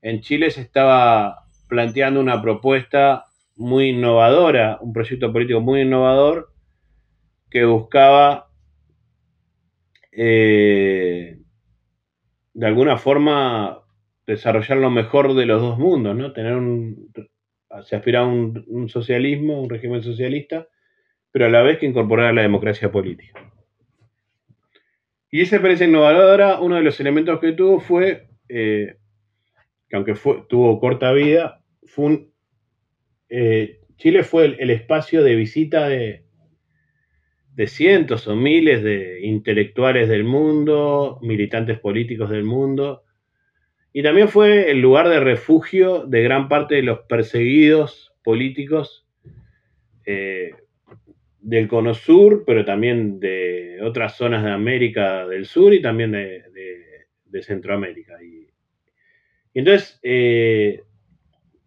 en Chile se estaba planteando una propuesta muy innovadora, un proyecto político muy innovador que buscaba eh, de alguna forma desarrollar lo mejor de los dos mundos, ¿no? Tener un, se aspiraba a un, un socialismo, un régimen socialista, pero a la vez que incorporar la democracia política. Y esa experiencia innovadora, uno de los elementos que tuvo fue, eh, que aunque tuvo corta vida, fue eh, Chile fue el, espacio de visita de, de cientos o miles de intelectuales del mundo, militantes políticos del mundo, y también fue el lugar de refugio de gran parte de los perseguidos políticos eh, del Cono Sur, pero también de otras zonas de América del Sur y también de, Centroamérica. Y, entonces, eh,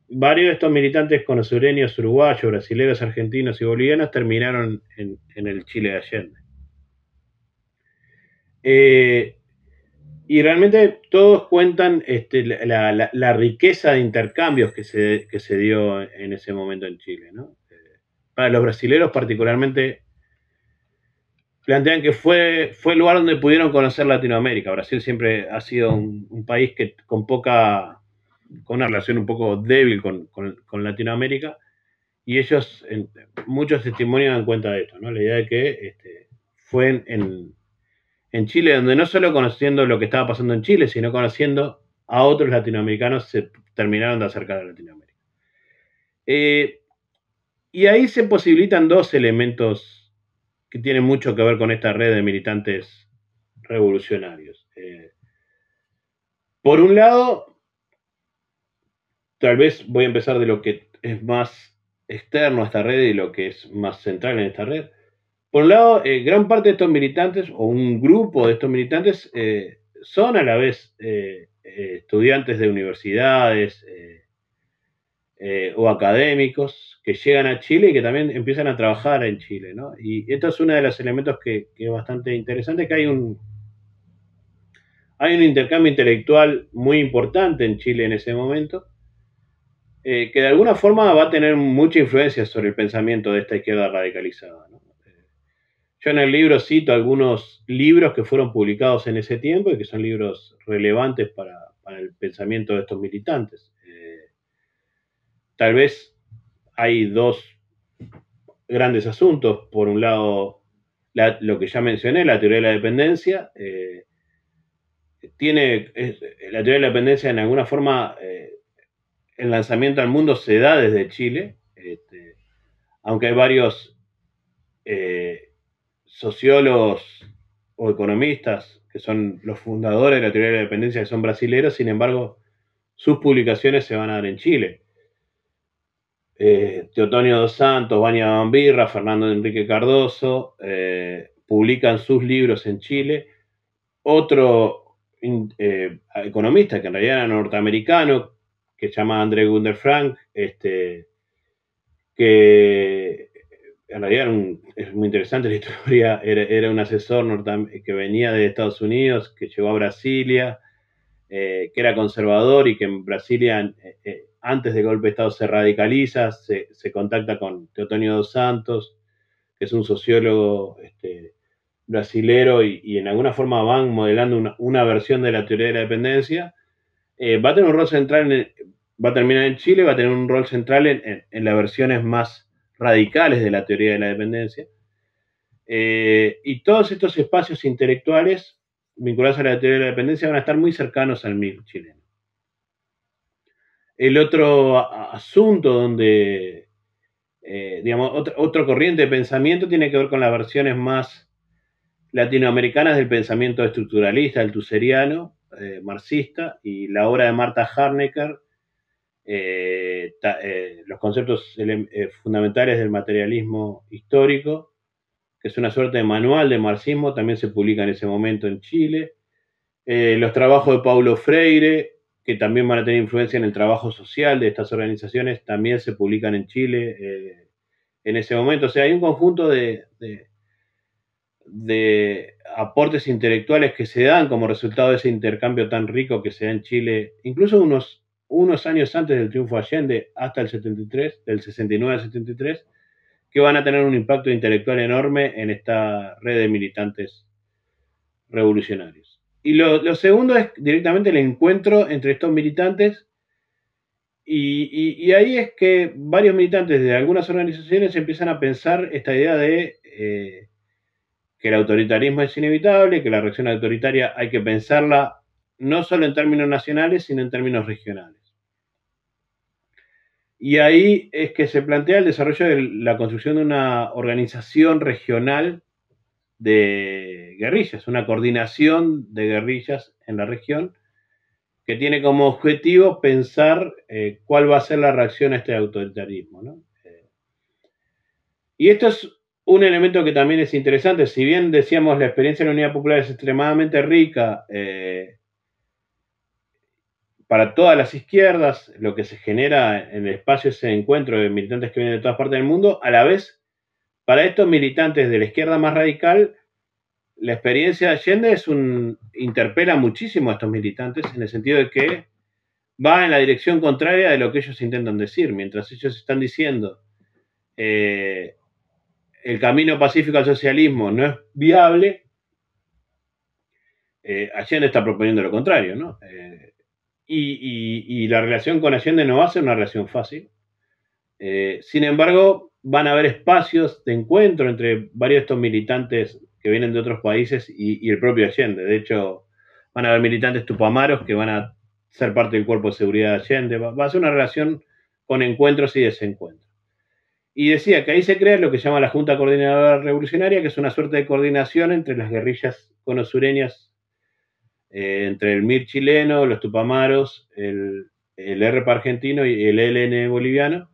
varios de estos militantes conosureños, uruguayos, brasileños, argentinos y bolivianos terminaron en, el Chile de Allende. Eh, y realmente todos cuentan este, la, riqueza de intercambios que se, que se dio en ese momento en Chile. ¿no? Para los brasileros particularmente, plantean que fue, fue el lugar donde pudieron conocer Latinoamérica. Brasil siempre ha sido un, país que con poca, con una relación un poco débil con, Latinoamérica, y ellos, muchos testimonios dan cuenta de esto, ¿no? La idea de que este, fue en, en, Chile, donde no solo conociendo lo que estaba pasando en Chile, sino conociendo a otros latinoamericanos, se terminaron de acercar a Latinoamérica. Eh, y ahí se posibilitan dos elementos que tienen mucho que ver con esta red de militantes revolucionarios. Eh, por un lado, tal vez voy a empezar de lo que es más externo a esta red y lo que es más central en esta red. Por un lado, eh, gran parte de estos militantes, o un grupo de estos militantes, eh, son a la vez estudiantes de universidades, eh, o académicos que llegan a Chile y que también empiezan a trabajar en Chile, ¿no? Y esto es uno de los elementos que, es bastante interesante, que hay un, hay un intercambio intelectual muy importante en Chile en ese momento, eh, que de alguna forma va a tener mucha influencia sobre el pensamiento de esta izquierda radicalizada. Yo en el libro cito algunos libros que fueron publicados en ese tiempo y que son libros relevantes para, para el pensamiento de estos militantes. Tal vez hay dos grandes asuntos. Por un lado, lo que ya mencioné, la teoría de la dependencia. Eh, tiene, la teoría de la dependencia en alguna forma, el lanzamiento al mundo se da desde Chile, este, aunque hay varios sociólogos o economistas que son los fundadores de la teoría de la dependencia que son brasileños, sin embargo, sus publicaciones se van a dar en Chile. Eh, Teotonio dos Santos, Baña Bambirra, Fernando Enrique Cardoso eh, publican sus libros en Chile. Otro eh, economista que en realidad era norteamericano, que se llama André Gunder Frank, este, que en realidad es muy interesante la historia, era, un asesor que venía de Estados Unidos, que llegó a Brasilia, que era conservador y que en Brasilia antes del golpe de Estado se radicaliza, se, contacta con Teotonio dos Santos, que es un sociólogo este, brasilero y, en alguna forma van modelando una, versión de la teoría de la dependencia. Eh, va a tener un rol central, en va a terminar en Chile, va a tener un rol central en, las versiones más radicales de la teoría de la dependencia. Eh, y todos estos espacios intelectuales vinculados a la teoría de la dependencia van a estar muy cercanos al MIR chileno. El otro asunto donde, eh, digamos, otro, corriente de pensamiento tiene que ver con las versiones más latinoamericanas del pensamiento estructuralista, el tuseriano, eh, marxista, y la obra de Marta Harnecker, eh, los conceptos fundamentales del materialismo histórico, que es una suerte de manual de marxismo, también se publica en ese momento en Chile. los trabajos de Paulo Freire, que también van a tener influencia en el trabajo social de estas organizaciones, también se publican en Chile eh, en ese momento. O sea, hay un conjunto de, de, aportes intelectuales que se dan como resultado de ese intercambio tan rico que se da en Chile, incluso unos, unos años antes del triunfo Allende, hasta el 73, del 69 al 73, que van a tener un impacto intelectual enorme en esta red de militantes revolucionarios. Y lo, segundo es directamente el encuentro entre estos militantes. Y, ahí es que varios militantes de algunas organizaciones empiezan a pensar esta idea de eh, que el autoritarismo es inevitable, que la reacción autoritaria hay que pensarla no solo en términos nacionales, sino en términos regionales. Y ahí es que se plantea el desarrollo de la construcción de una organización regional de guerrillas, una coordinación de guerrillas en la región que tiene como objetivo pensar eh, cuál va a ser la reacción a este autoritarismo. Eh, y esto es un elemento que también es interesante, si bien decíamos la experiencia de la Unidad Popular es extremadamente rica eh, para todas las izquierdas, lo que se genera en el espacio ese encuentro de militantes que vienen de todas partes del mundo, a la vez para estos militantes de la izquierda más radical, la experiencia de Allende es interpela muchísimo a estos militantes en el sentido de que va en la dirección contraria de lo que ellos intentan decir. Mientras ellos están diciendo eh, el camino pacífico al socialismo no es viable, eh, Allende está proponiendo lo contrario, ¿no? Eh, y, la relación con Allende no va a ser una relación fácil. sin embargo, van a haber espacios de encuentro entre varios de estos militantes que vienen de otros países y, el propio Allende. De hecho, van a haber militantes tupamaros que van a ser parte del cuerpo de seguridad de Allende. Va, a ser una relación con encuentros y desencuentros. Y decía que ahí se crea lo que se llama la Junta Coordinadora Revolucionaria, que es una suerte de coordinación entre las guerrillas conosureñas, eh, entre el MIR chileno, los tupamaros, el, el argentino y el ELN boliviano,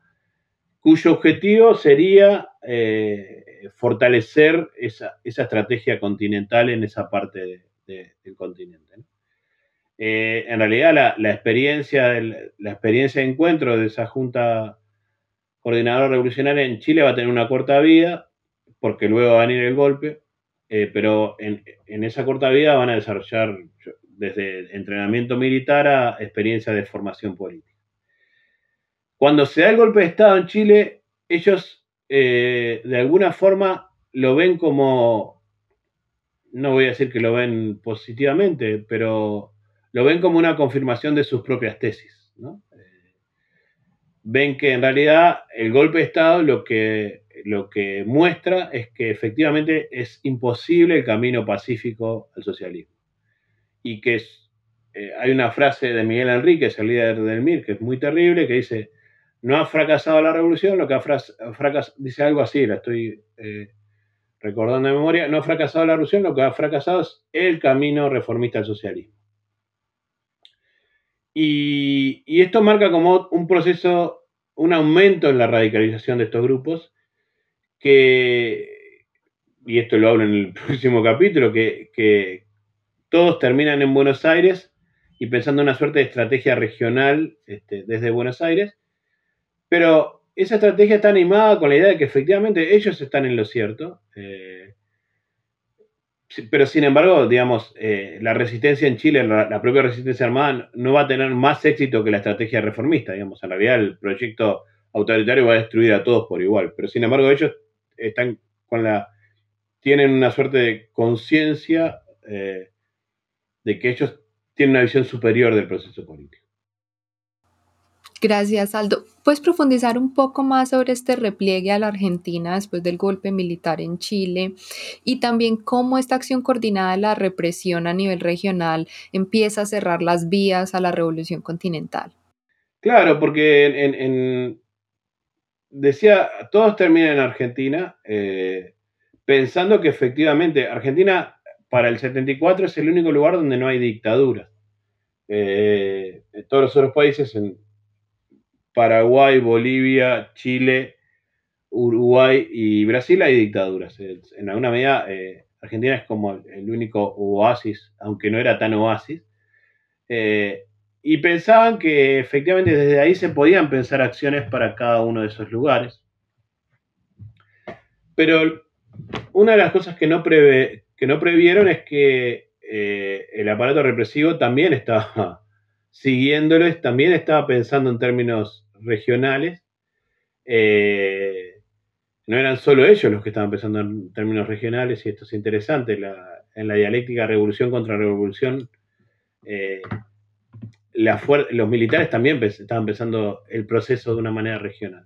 cuyo objetivo sería eh, fortalecer esa, estrategia continental en esa parte del continente. Eh, en realidad, la, experiencia la experiencia de encuentro de esa Junta Coordinadora Revolucionaria en Chile va a tener una corta vida, porque luego va a venir el golpe, eh, pero en, en, esa corta vida van a desarrollar desde entrenamiento militar a experiencia de formación política. Cuando se da el golpe de Estado en Chile, ellos eh, de alguna forma lo ven como, no voy a decir que lo ven positivamente, pero lo ven como una confirmación de sus propias tesis. Eh, ven que en realidad el golpe de Estado lo que, lo que muestra es que efectivamente es imposible el camino pacífico al socialismo y que eh, hay una frase de Miguel Enríquez, el líder del MIR, que es muy terrible, que dice, no ha fracasado la revolución, lo que ha fracasado, dice algo así, la estoy eh, recordando de memoria, no ha fracasado la revolución, lo que ha fracasado es el camino reformista al socialismo. Y, esto marca como un proceso, un aumento en la radicalización de estos grupos, que, y esto lo hablo en el próximo capítulo, que, que todos terminan en Buenos Aires y pensando en una suerte de estrategia regional este, desde Buenos Aires, pero esa estrategia está animada con la idea de que efectivamente ellos están en lo cierto, eh, pero sin embargo, digamos, eh, la resistencia en Chile, la, propia resistencia armada, no va a tener más éxito que la estrategia reformista, digamos, en realidad el proyecto autoritario va a destruir a todos por igual, pero sin embargo ellos están con la, tienen una suerte de conciencia eh, de que ellos tienen una visión superior del proceso político. Gracias, Aldo. ¿Puedes profundizar un poco más sobre este repliegue a la Argentina después del golpe militar en Chile y también cómo esta acción coordinada de la represión a nivel regional empieza a cerrar las vías a la revolución continental? Claro, porque decía, todos terminan en Argentina, eh, pensando que efectivamente Argentina para el 74 es el único lugar donde no hay dictadura. Eh, todos los otros países, en Paraguay, Bolivia, Chile, Uruguay y Brasil hay dictaduras. En alguna medida, eh, Argentina es como el único oasis, aunque no era tan oasis. Eh, y pensaban que efectivamente desde ahí se podían pensar acciones para cada uno de esos lugares. Pero una de las cosas que no, prevé que no previeron es que eh, el aparato represivo también estaba siguiéndoles, también estaba pensando en términos regionales. Eh, no eran solo ellos los que estaban pensando en términos regionales, y esto es interesante, en la dialéctica revolución contra revolución, eh, los militares también estaban pensando el proceso de una manera regional.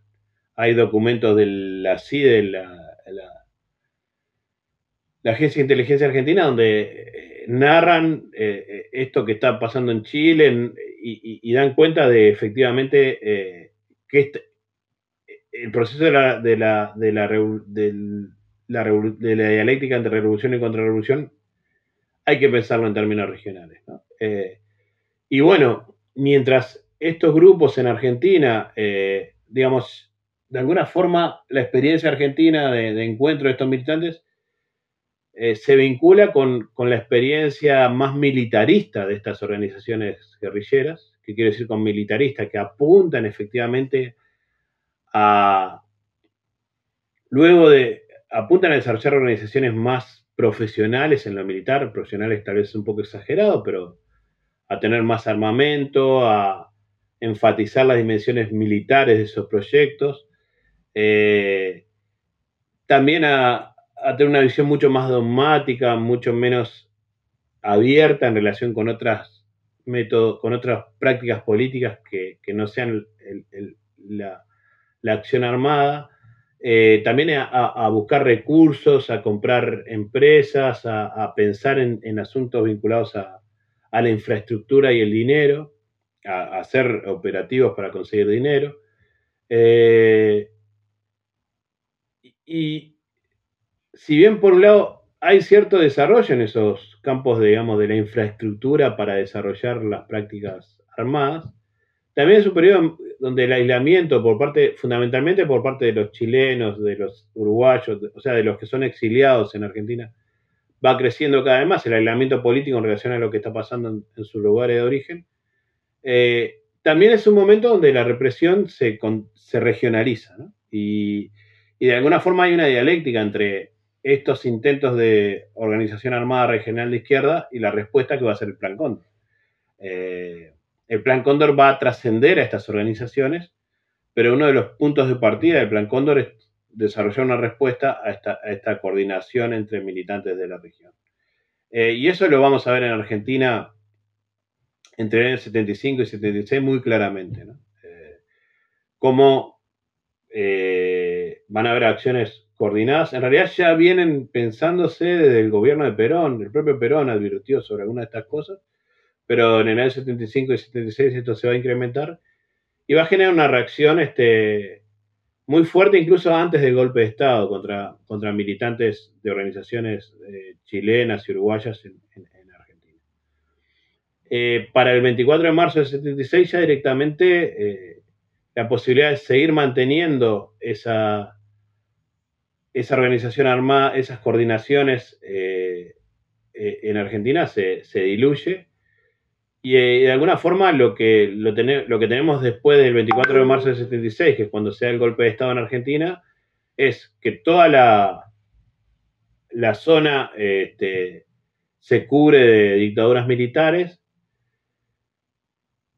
Hay documentos de la CIDE, la Agencia de Inteligencia Argentina, donde eh, narran eh, eh, esto que está pasando en Chile y, dan cuenta de efectivamente que este, el proceso de la, de la, de la, de la, dialéctica entre revolución y contrarrevolución hay que pensarlo en términos regionales. y bueno, mientras estos grupos en Argentina, digamos, de alguna forma la experiencia argentina de, de encuentro de estos militantes, eh, se vincula con, la experiencia más militarista de estas organizaciones guerrilleras, que quiere decir con militarista, que apuntan efectivamente a, luego de, apuntan a desarrollar organizaciones más profesionales en lo militar, profesionales tal vez un poco exagerado, pero a tener más armamento, a enfatizar las dimensiones militares de esos proyectos, eh, también a, a tener una visión mucho más dogmática, mucho menos abierta en relación con otras métodos, con otras prácticas políticas que, no sean la, acción armada. Eh, también a, buscar recursos, a comprar empresas, a, pensar en, asuntos vinculados a, la infraestructura y el dinero, a, hacer operativos para conseguir dinero. Eh, y, si bien por un lado hay cierto desarrollo en esos campos, digamos, de la infraestructura para desarrollar las prácticas armadas, también es un periodo donde el aislamiento por parte, fundamentalmente por parte de los chilenos, de los uruguayos, o sea, de los que son exiliados en Argentina, va creciendo cada vez más el aislamiento político en relación a lo que está pasando en, sus lugares de origen. Eh, también es un momento donde la represión se, se regionaliza, ¿no? y, y de alguna forma hay una dialéctica entre estos intentos de organización armada regional de izquierda y la respuesta que va a ser el Plan Cóndor. Eh, el Plan Cóndor va a trascender a estas organizaciones, pero uno de los puntos de partida del Plan Cóndor es desarrollar una respuesta a esta, coordinación entre militantes de la región. Eh, y eso lo vamos a ver en Argentina entre el 75 y 76 muy claramente. Eh, cómo van a haber acciones coordinadas, en realidad ya vienen pensándose desde el gobierno de Perón, el propio Perón advirtió sobre algunas de estas cosas, pero en el año 75 y 76 esto se va a incrementar y va a generar una reacción este, muy fuerte incluso antes del golpe de Estado contra, militantes de organizaciones eh, chilenas y uruguayas en, Argentina. Eh, para el 24 de marzo del 76 ya directamente eh, la posibilidad de seguir manteniendo esa, esa organización armada, esas coordinaciones en Argentina se, se diluye y eh, de alguna forma lo que, lo, lo que tenemos después del 24 de marzo del 76, que es cuando se da el golpe de Estado en Argentina, es que toda la, la zona este, se cubre de dictaduras militares.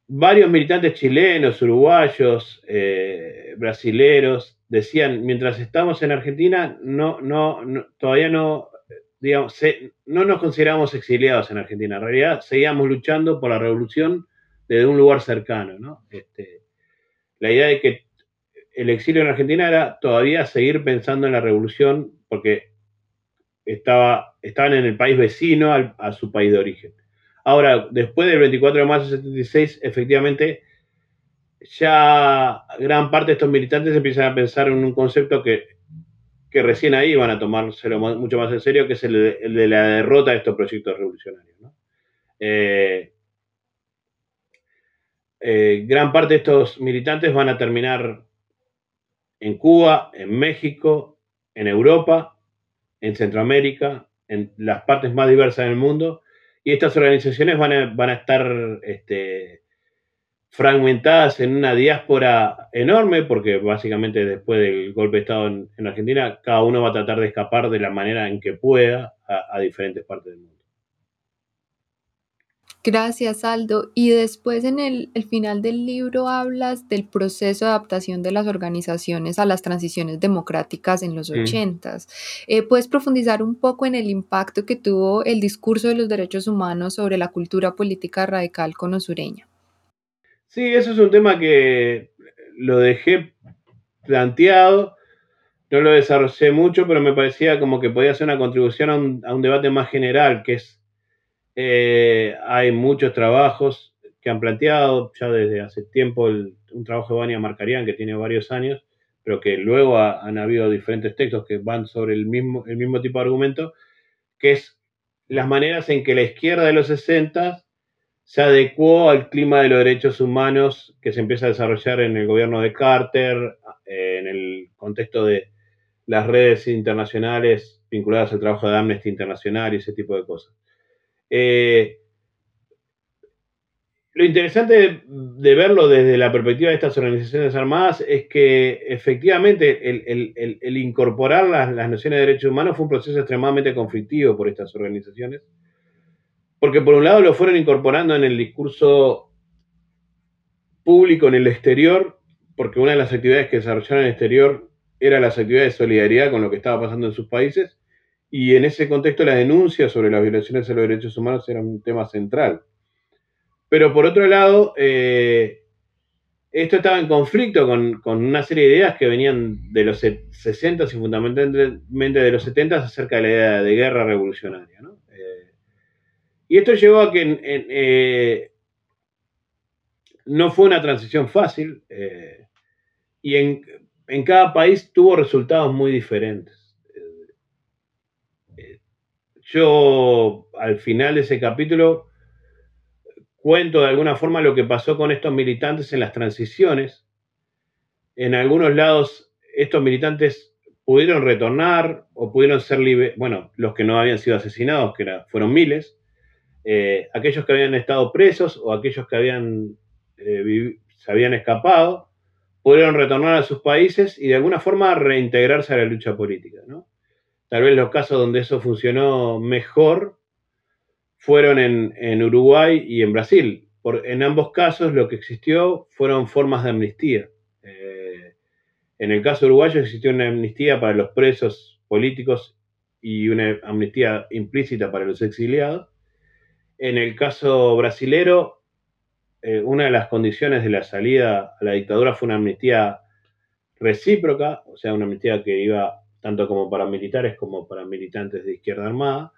Varios militantes chilenos, uruguayos, eh, brasileros decían, mientras estamos en Argentina, no, no, todavía no digamos, no nos consideramos exiliados en Argentina, en realidad seguíamos luchando por la revolución desde un lugar cercano, este, la idea de que el exilio en Argentina era todavía seguir pensando en la revolución porque estaba, estaban en el país vecino a su país de origen. Ahora, después del 24 de marzo de 76, efectivamente, ya gran parte de estos militantes empiezan a pensar en un concepto que que recién ahí van a tomárselo mucho más en serio, que es el de, la derrota de estos proyectos revolucionarios. Eh, eh, gran parte de estos militantes van a terminar en Cuba, en México, en Europa, en Centroamérica, en las partes más diversas del mundo, y estas organizaciones van a, van a estar este, fragmentadas en una diáspora enorme, porque básicamente después del golpe de Estado en, Argentina, cada uno va a tratar de escapar de la manera en que pueda a, diferentes partes del mundo. Gracias, Aldo. Y después en el, final del libro hablas del proceso de adaptación de las organizaciones a las transiciones democráticas en los ochentas. Eh, ¿Puedes profundizar un poco en el impacto que tuvo el discurso de los derechos humanos sobre la cultura política radical conosureña? Sí, eso es un tema que lo dejé planteado, no lo desarrollé mucho, pero me parecía como que podía ser una contribución a un, debate más general, que es, eh, hay muchos trabajos que han planteado ya desde hace tiempo un trabajo de Vania Marcarian que tiene varios años, pero que luego han habido diferentes textos que van sobre el mismo, el mismo tipo de argumento, que es las maneras en que la izquierda de los 60 se adecuó al clima de los derechos humanos que se empieza a desarrollar en el gobierno de Carter, eh, en el contexto de las redes internacionales vinculadas al trabajo de Amnesty Internacional y ese tipo de cosas. Eh, lo interesante de, verlo desde la perspectiva de estas organizaciones armadas es que efectivamente el, incorporar las, nociones de derechos humanos fue un proceso extremadamente conflictivo por estas organizaciones porque por un lado lo fueron incorporando en el discurso público en el exterior, porque una de las actividades que desarrollaron en el exterior era las actividades de solidaridad con lo que estaba pasando en sus países, y en ese contexto la denuncia sobre las violaciones de los derechos humanos era un tema central. Pero por otro lado, eh, esto estaba en conflicto con, una serie de ideas que venían de los 60 y fundamentalmente de los 70 acerca de la idea de guerra revolucionaria. ¿no? Y esto llevó a que eh, no fue una transición fácil eh, y en, cada país tuvo resultados muy diferentes. Yo al final de ese capítulo cuento de alguna forma lo que pasó con estos militantes en las transiciones. En algunos lados estos militantes pudieron retornar o pudieron ser libres, bueno, los que no habían sido asesinados, que fueron miles, eh, aquellos que habían estado presos o aquellos que habían, eh, se habían escapado, pudieron retornar a sus países y de alguna forma reintegrarse a la lucha política. Tal vez los casos donde eso funcionó mejor fueron en, Uruguay y en Brasil. En ambos casos lo que existió fueron formas de amnistía. Eh, en el caso uruguayo existió una amnistía para los presos políticos y una amnistía implícita para los exiliados. En el caso brasilero, eh, una de las condiciones de la salida a la dictadura fue una amnistía recíproca, o sea, una amnistía que iba tanto como para militares como para militantes de izquierda armada.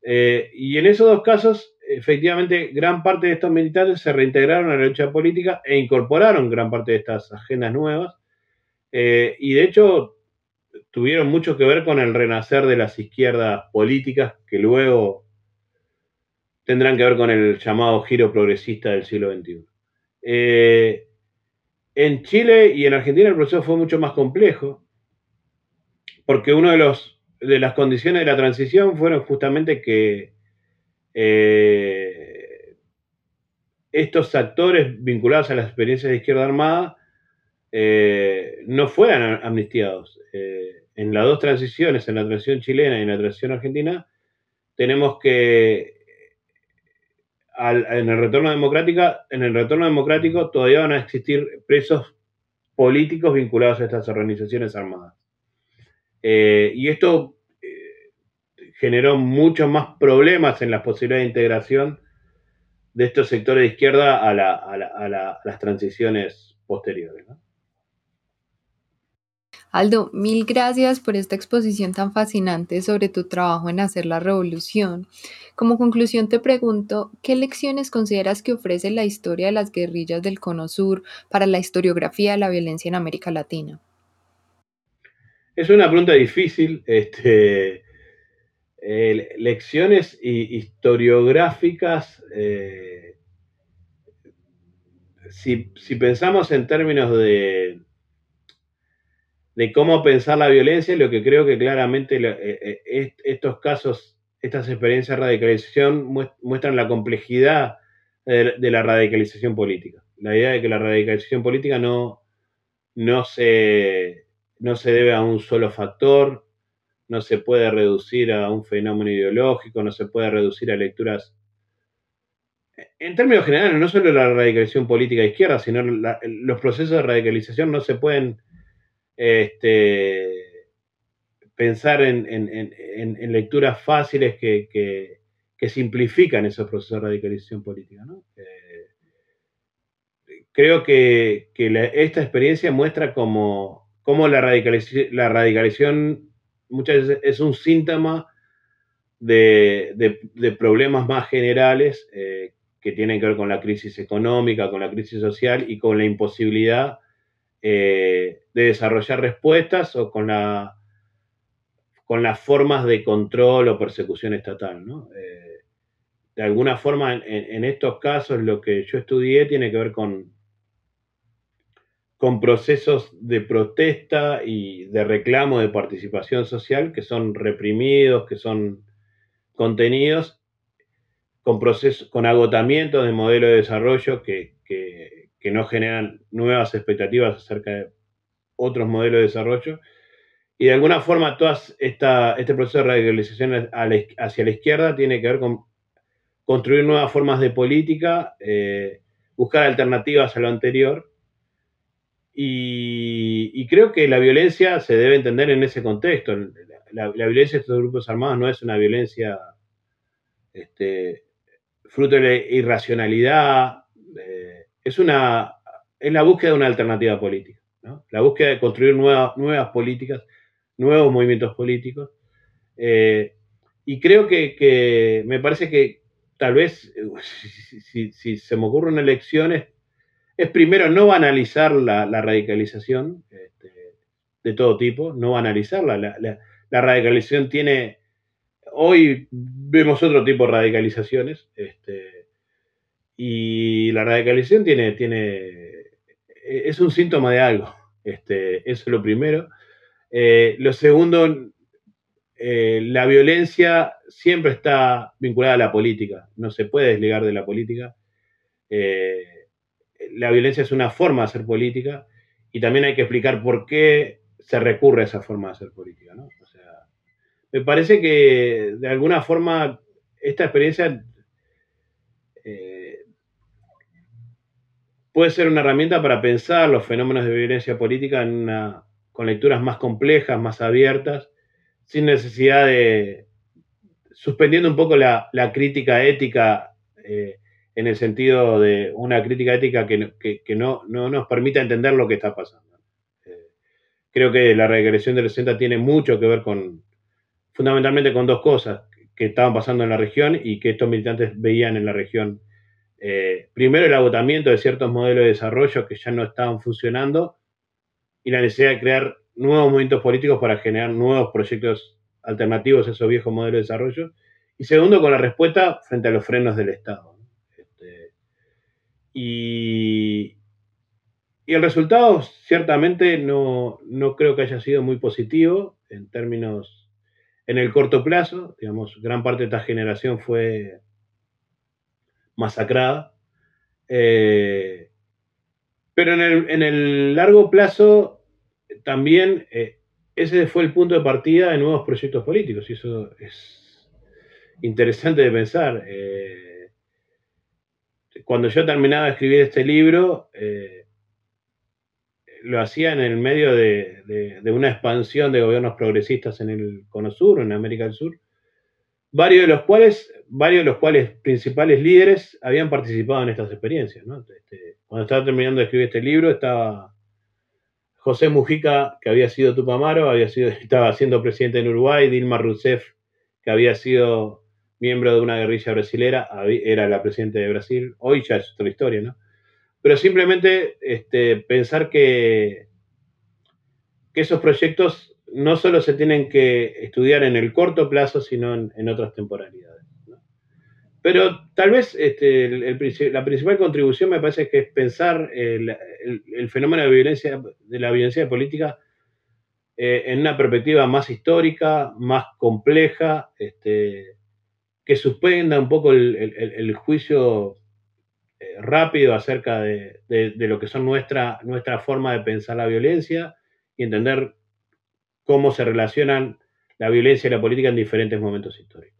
Eh, y en esos dos casos, efectivamente, gran parte de estos militantes se reintegraron a la lucha política e incorporaron gran parte de estas agendas nuevas. Eh, y de hecho, tuvieron mucho que ver con el renacer de las izquierdas políticas que luego tendrán que ver con el llamado giro progresista del siglo XXI. Eh, en Chile y en Argentina el proceso fue mucho más complejo, porque una de, los, de las condiciones de la transición fueron justamente que eh, estos actores vinculados a las experiencias de izquierda armada eh, no fueran amnistiados. en las dos transiciones, en la transición chilena y en la transición argentina, tenemos que en el retorno democrática, en el retorno democrático todavía van a existir presos políticos vinculados a estas organizaciones armadas. Eh, y esto eh, generó muchos más problemas en la posibilidad de integración de estos sectores de izquierda a, las transiciones posteriores. Aldo, mil gracias por esta exposición tan fascinante sobre tu trabajo en hacer la revolución. Como conclusión te pregunto, ¿qué lecciones consideras que ofrece la historia de las guerrillas del Cono Sur para la historiografía de la violencia en América Latina? Es una pregunta difícil. Este, eh, lecciones historiográficas, eh, si pensamos en términos de, de cómo pensar la violencia, lo que creo que claramente eh, eh, estos casos, estas experiencias de radicalización muestran la complejidad de, la radicalización política. La idea de que la radicalización política no, no, se, no se debe a un solo factor, no se puede reducir a un fenómeno ideológico, no se puede reducir a lecturas en términos generales, no solo la radicalización política de izquierda, sino los procesos de radicalización no se pueden este, pensar en, lecturas fáciles que, simplifican esos procesos de radicalización política. Eh, creo que, esta experiencia muestra cómo, la, la radicalización muchas veces es un síntoma de, problemas más generales eh, que tienen que ver con la crisis económica, con la crisis social y con la imposibilidad eh, de desarrollar respuestas o con, la, con las formas de control o persecución estatal. Eh, de alguna forma, en, estos casos, lo que yo estudié tiene que ver con, con procesos de protesta y de reclamo de participación social que son reprimidos, que son contenidos, con, procesos, con agotamiento de modelo de desarrollo que, que no generan nuevas expectativas acerca de otros modelos de desarrollo. Y de alguna forma, todo este proceso de radicalización hacia la izquierda tiene que ver con construir nuevas formas de política, eh, buscar alternativas a lo anterior. Y, creo que la violencia se debe entender en ese contexto. La, violencia de estos grupos armados no es una violencia este, fruto de la irracionalidad, es, una, es la búsqueda de una alternativa política, la búsqueda de construir nuevas, nuevas políticas, nuevos movimientos políticos. Eh, y creo que, me parece que tal vez, si, se me ocurren elecciones, es primero no banalizar la, la radicalización este, de todo tipo, no banalizarla. La, la, radicalización tiene, hoy vemos otro tipo de radicalizaciones, este, y la radicalización tiene, tiene, es un síntoma de algo. Este, eso es lo primero. Eh, lo segundo, eh, la violencia siempre está vinculada a la política, no se puede desligar de la política. Eh, la violencia es una forma de hacer política y también hay que explicar por qué se recurre a esa forma de hacer política. O sea, me parece que de alguna forma esta experiencia puede ser una herramienta para pensar los fenómenos de violencia política con lecturas más complejas, más abiertas, sin necesidad de, suspendiendo un poco la, crítica ética eh, en el sentido de una crítica ética que, no, nos permita entender lo que está pasando. Eh, creo que la regresión del 60 tiene mucho que ver con, fundamentalmente con dos cosas, que estaban pasando en la región y que estos militantes veían en la región. Eh, primero el agotamiento de ciertos modelos de desarrollo que ya no estaban funcionando y la necesidad de crear nuevos movimientos políticos para generar nuevos proyectos alternativos a esos viejos modelos de desarrollo. Y segundo, con la respuesta frente a los frenos del Estado. Y, el resultado ciertamente no, no creo que haya sido muy positivo en términos en el corto plazo, digamos, gran parte de esta generación fue masacrada. Eh, pero en el, largo plazo también eh, ese fue el punto de partida de nuevos proyectos políticos y eso es interesante de pensar. Eh, cuando yo terminaba de escribir este libro, lo hacía en el medio de, una expansión de gobiernos progresistas en el Cono Sur, en América del Sur, varios de los cuales, varios de los cuales principales líderes habían participado en estas experiencias. Este, cuando estaba terminando de escribir este libro, estaba José Mujica, que había sido Tupamaro, había sido, estaba siendo presidente en Uruguay, Dilma Rousseff, que había sido miembro de una guerrilla brasilera, era la presidenta de Brasil, hoy ya es otra historia, ¿no? pero simplemente este, pensar que, que esos proyectos no solo se tienen que estudiar en el corto plazo, sino en, otras temporalidades. Pero tal vez este, la principal contribución me parece que es pensar el, fenómeno de, violencia, de la violencia política eh, en una perspectiva más histórica, más compleja, este, que suspenda un poco el juicio eh, rápido acerca de, lo que son nuestra, nuestra forma de pensar la violencia y entender cómo se relacionan la violencia y la política en diferentes momentos históricos.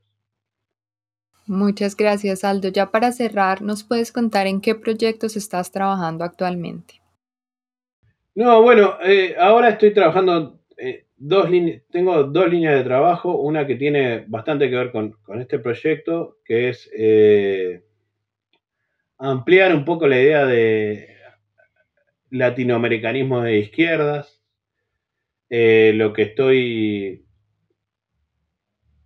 Muchas gracias, Aldo. Ya para cerrar, ¿nos puedes contar en qué proyectos estás trabajando actualmente? No, bueno, eh, ahora estoy trabajando eh, tengo dos líneas de trabajo, una que tiene bastante que ver con, este proyecto, que es ampliar un poco la idea de latinoamericanismo de izquierdas. Eh, lo que estoy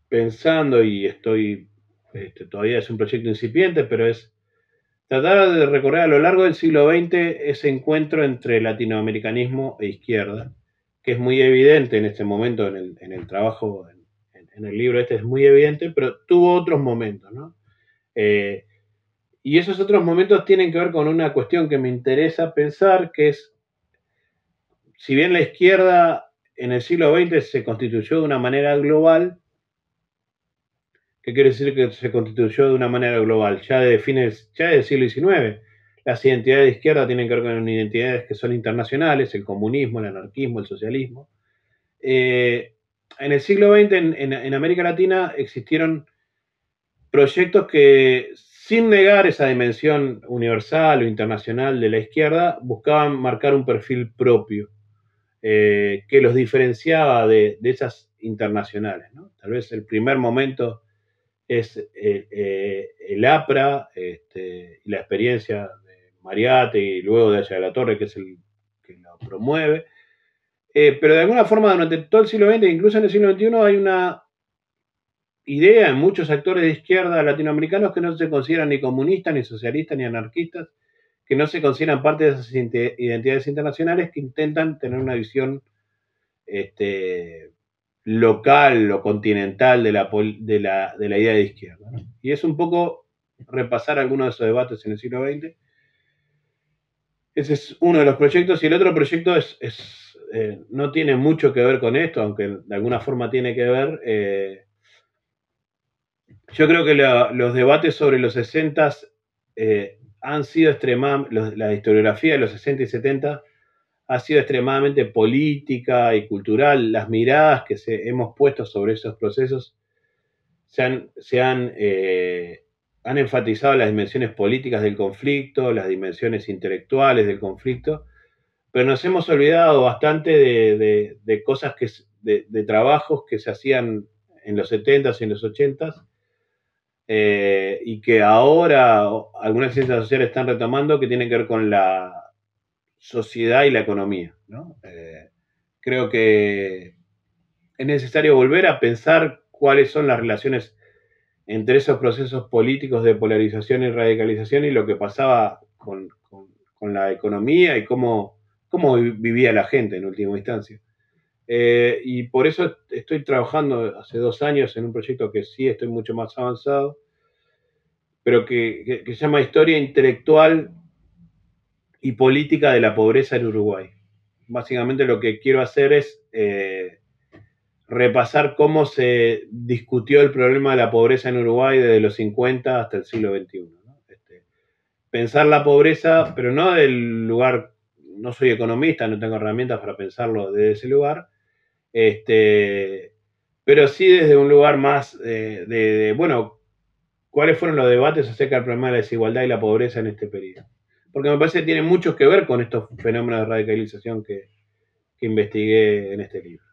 pensando y estoy, este, todavía es un proyecto incipiente, pero es tratar de recorrer a lo largo del siglo XX ese encuentro entre latinoamericanismo e izquierda, que es muy evidente en este momento en el, trabajo, en, el libro este es muy evidente, pero tuvo otros momentos, ¿no? Eh, y esos otros momentos tienen que ver con una cuestión que me interesa pensar, que es, si bien la izquierda en el siglo XX se constituyó de una manera global, ¿qué quiere decir que se constituyó de una manera global? Ya de fines, ya del siglo XIX. Las identidades de izquierda tienen que ver con identidades que son internacionales, el comunismo, el anarquismo, el socialismo. Eh, en el siglo XX en América Latina existieron proyectos que sin negar esa dimensión universal o internacional de la izquierda, buscaban marcar un perfil propio eh, que los diferenciaba de, esas internacionales. Tal vez el primer momento es eh, el APRA este, y la experiencia Mariate y luego de Allá de la Torre, que es el que lo promueve. pero de alguna forma durante todo el siglo XX, incluso en el siglo XXI, hay una idea en muchos actores de izquierda latinoamericanos que no se consideran ni comunistas, ni socialistas, ni anarquistas, que no se consideran parte de esas identidades internacionales que intentan tener una visión este, local o continental de la, idea de izquierda. Y es un poco repasar algunos de esos debates en el siglo XX. Ese es uno de los proyectos y el otro proyecto es, eh, no tiene mucho que ver con esto, aunque de alguna forma tiene que ver. Eh, yo creo que los debates sobre los 60 eh, han sido extremadamente, la historiografía de los 60 y 70 ha sido extremadamente política y cultural. Las miradas que se, hemos puesto sobre esos procesos se han, se han, han enfatizado las dimensiones políticas del conflicto, las dimensiones intelectuales del conflicto, pero nos hemos olvidado bastante de, cosas que, de, trabajos que se hacían en los 70s y en los 80s eh, y que ahora algunas ciencias sociales están retomando que tienen que ver con la sociedad y la economía. Eh, creo que es necesario volver a pensar cuáles son las relaciones entre esos procesos políticos de polarización y radicalización y lo que pasaba con, la economía y cómo, cómo, vivía la gente en última instancia. Eh, y por eso estoy trabajando hace dos años en un proyecto que sí estoy mucho más avanzado, pero que, se llama Historia Intelectual y Política de la Pobreza en Uruguay. Básicamente lo que quiero hacer es eh, repasar cómo se discutió el problema de la pobreza en Uruguay desde los 50 hasta el siglo XXI. Este, pensar la pobreza, pero no del lugar, no soy economista, no tengo herramientas para pensarlo desde ese lugar, este, pero sí desde un lugar más eh, de, bueno, cuáles fueron los debates acerca del problema de la desigualdad y la pobreza en este periodo. Porque me parece que tiene mucho que ver con estos fenómenos de radicalización que investigué en este libro.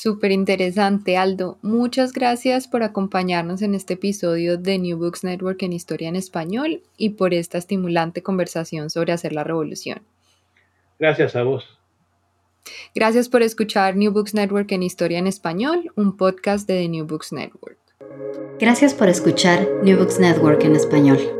Súper interesante, Aldo. Muchas gracias por acompañarnos en este episodio de New Books Network en Historia en Español y por esta estimulante conversación sobre hacer la revolución. Gracias a vos. Gracias por escuchar New Books Network en Historia en Español, un podcast de The New Books Network. Gracias por escuchar New Books Network en Español.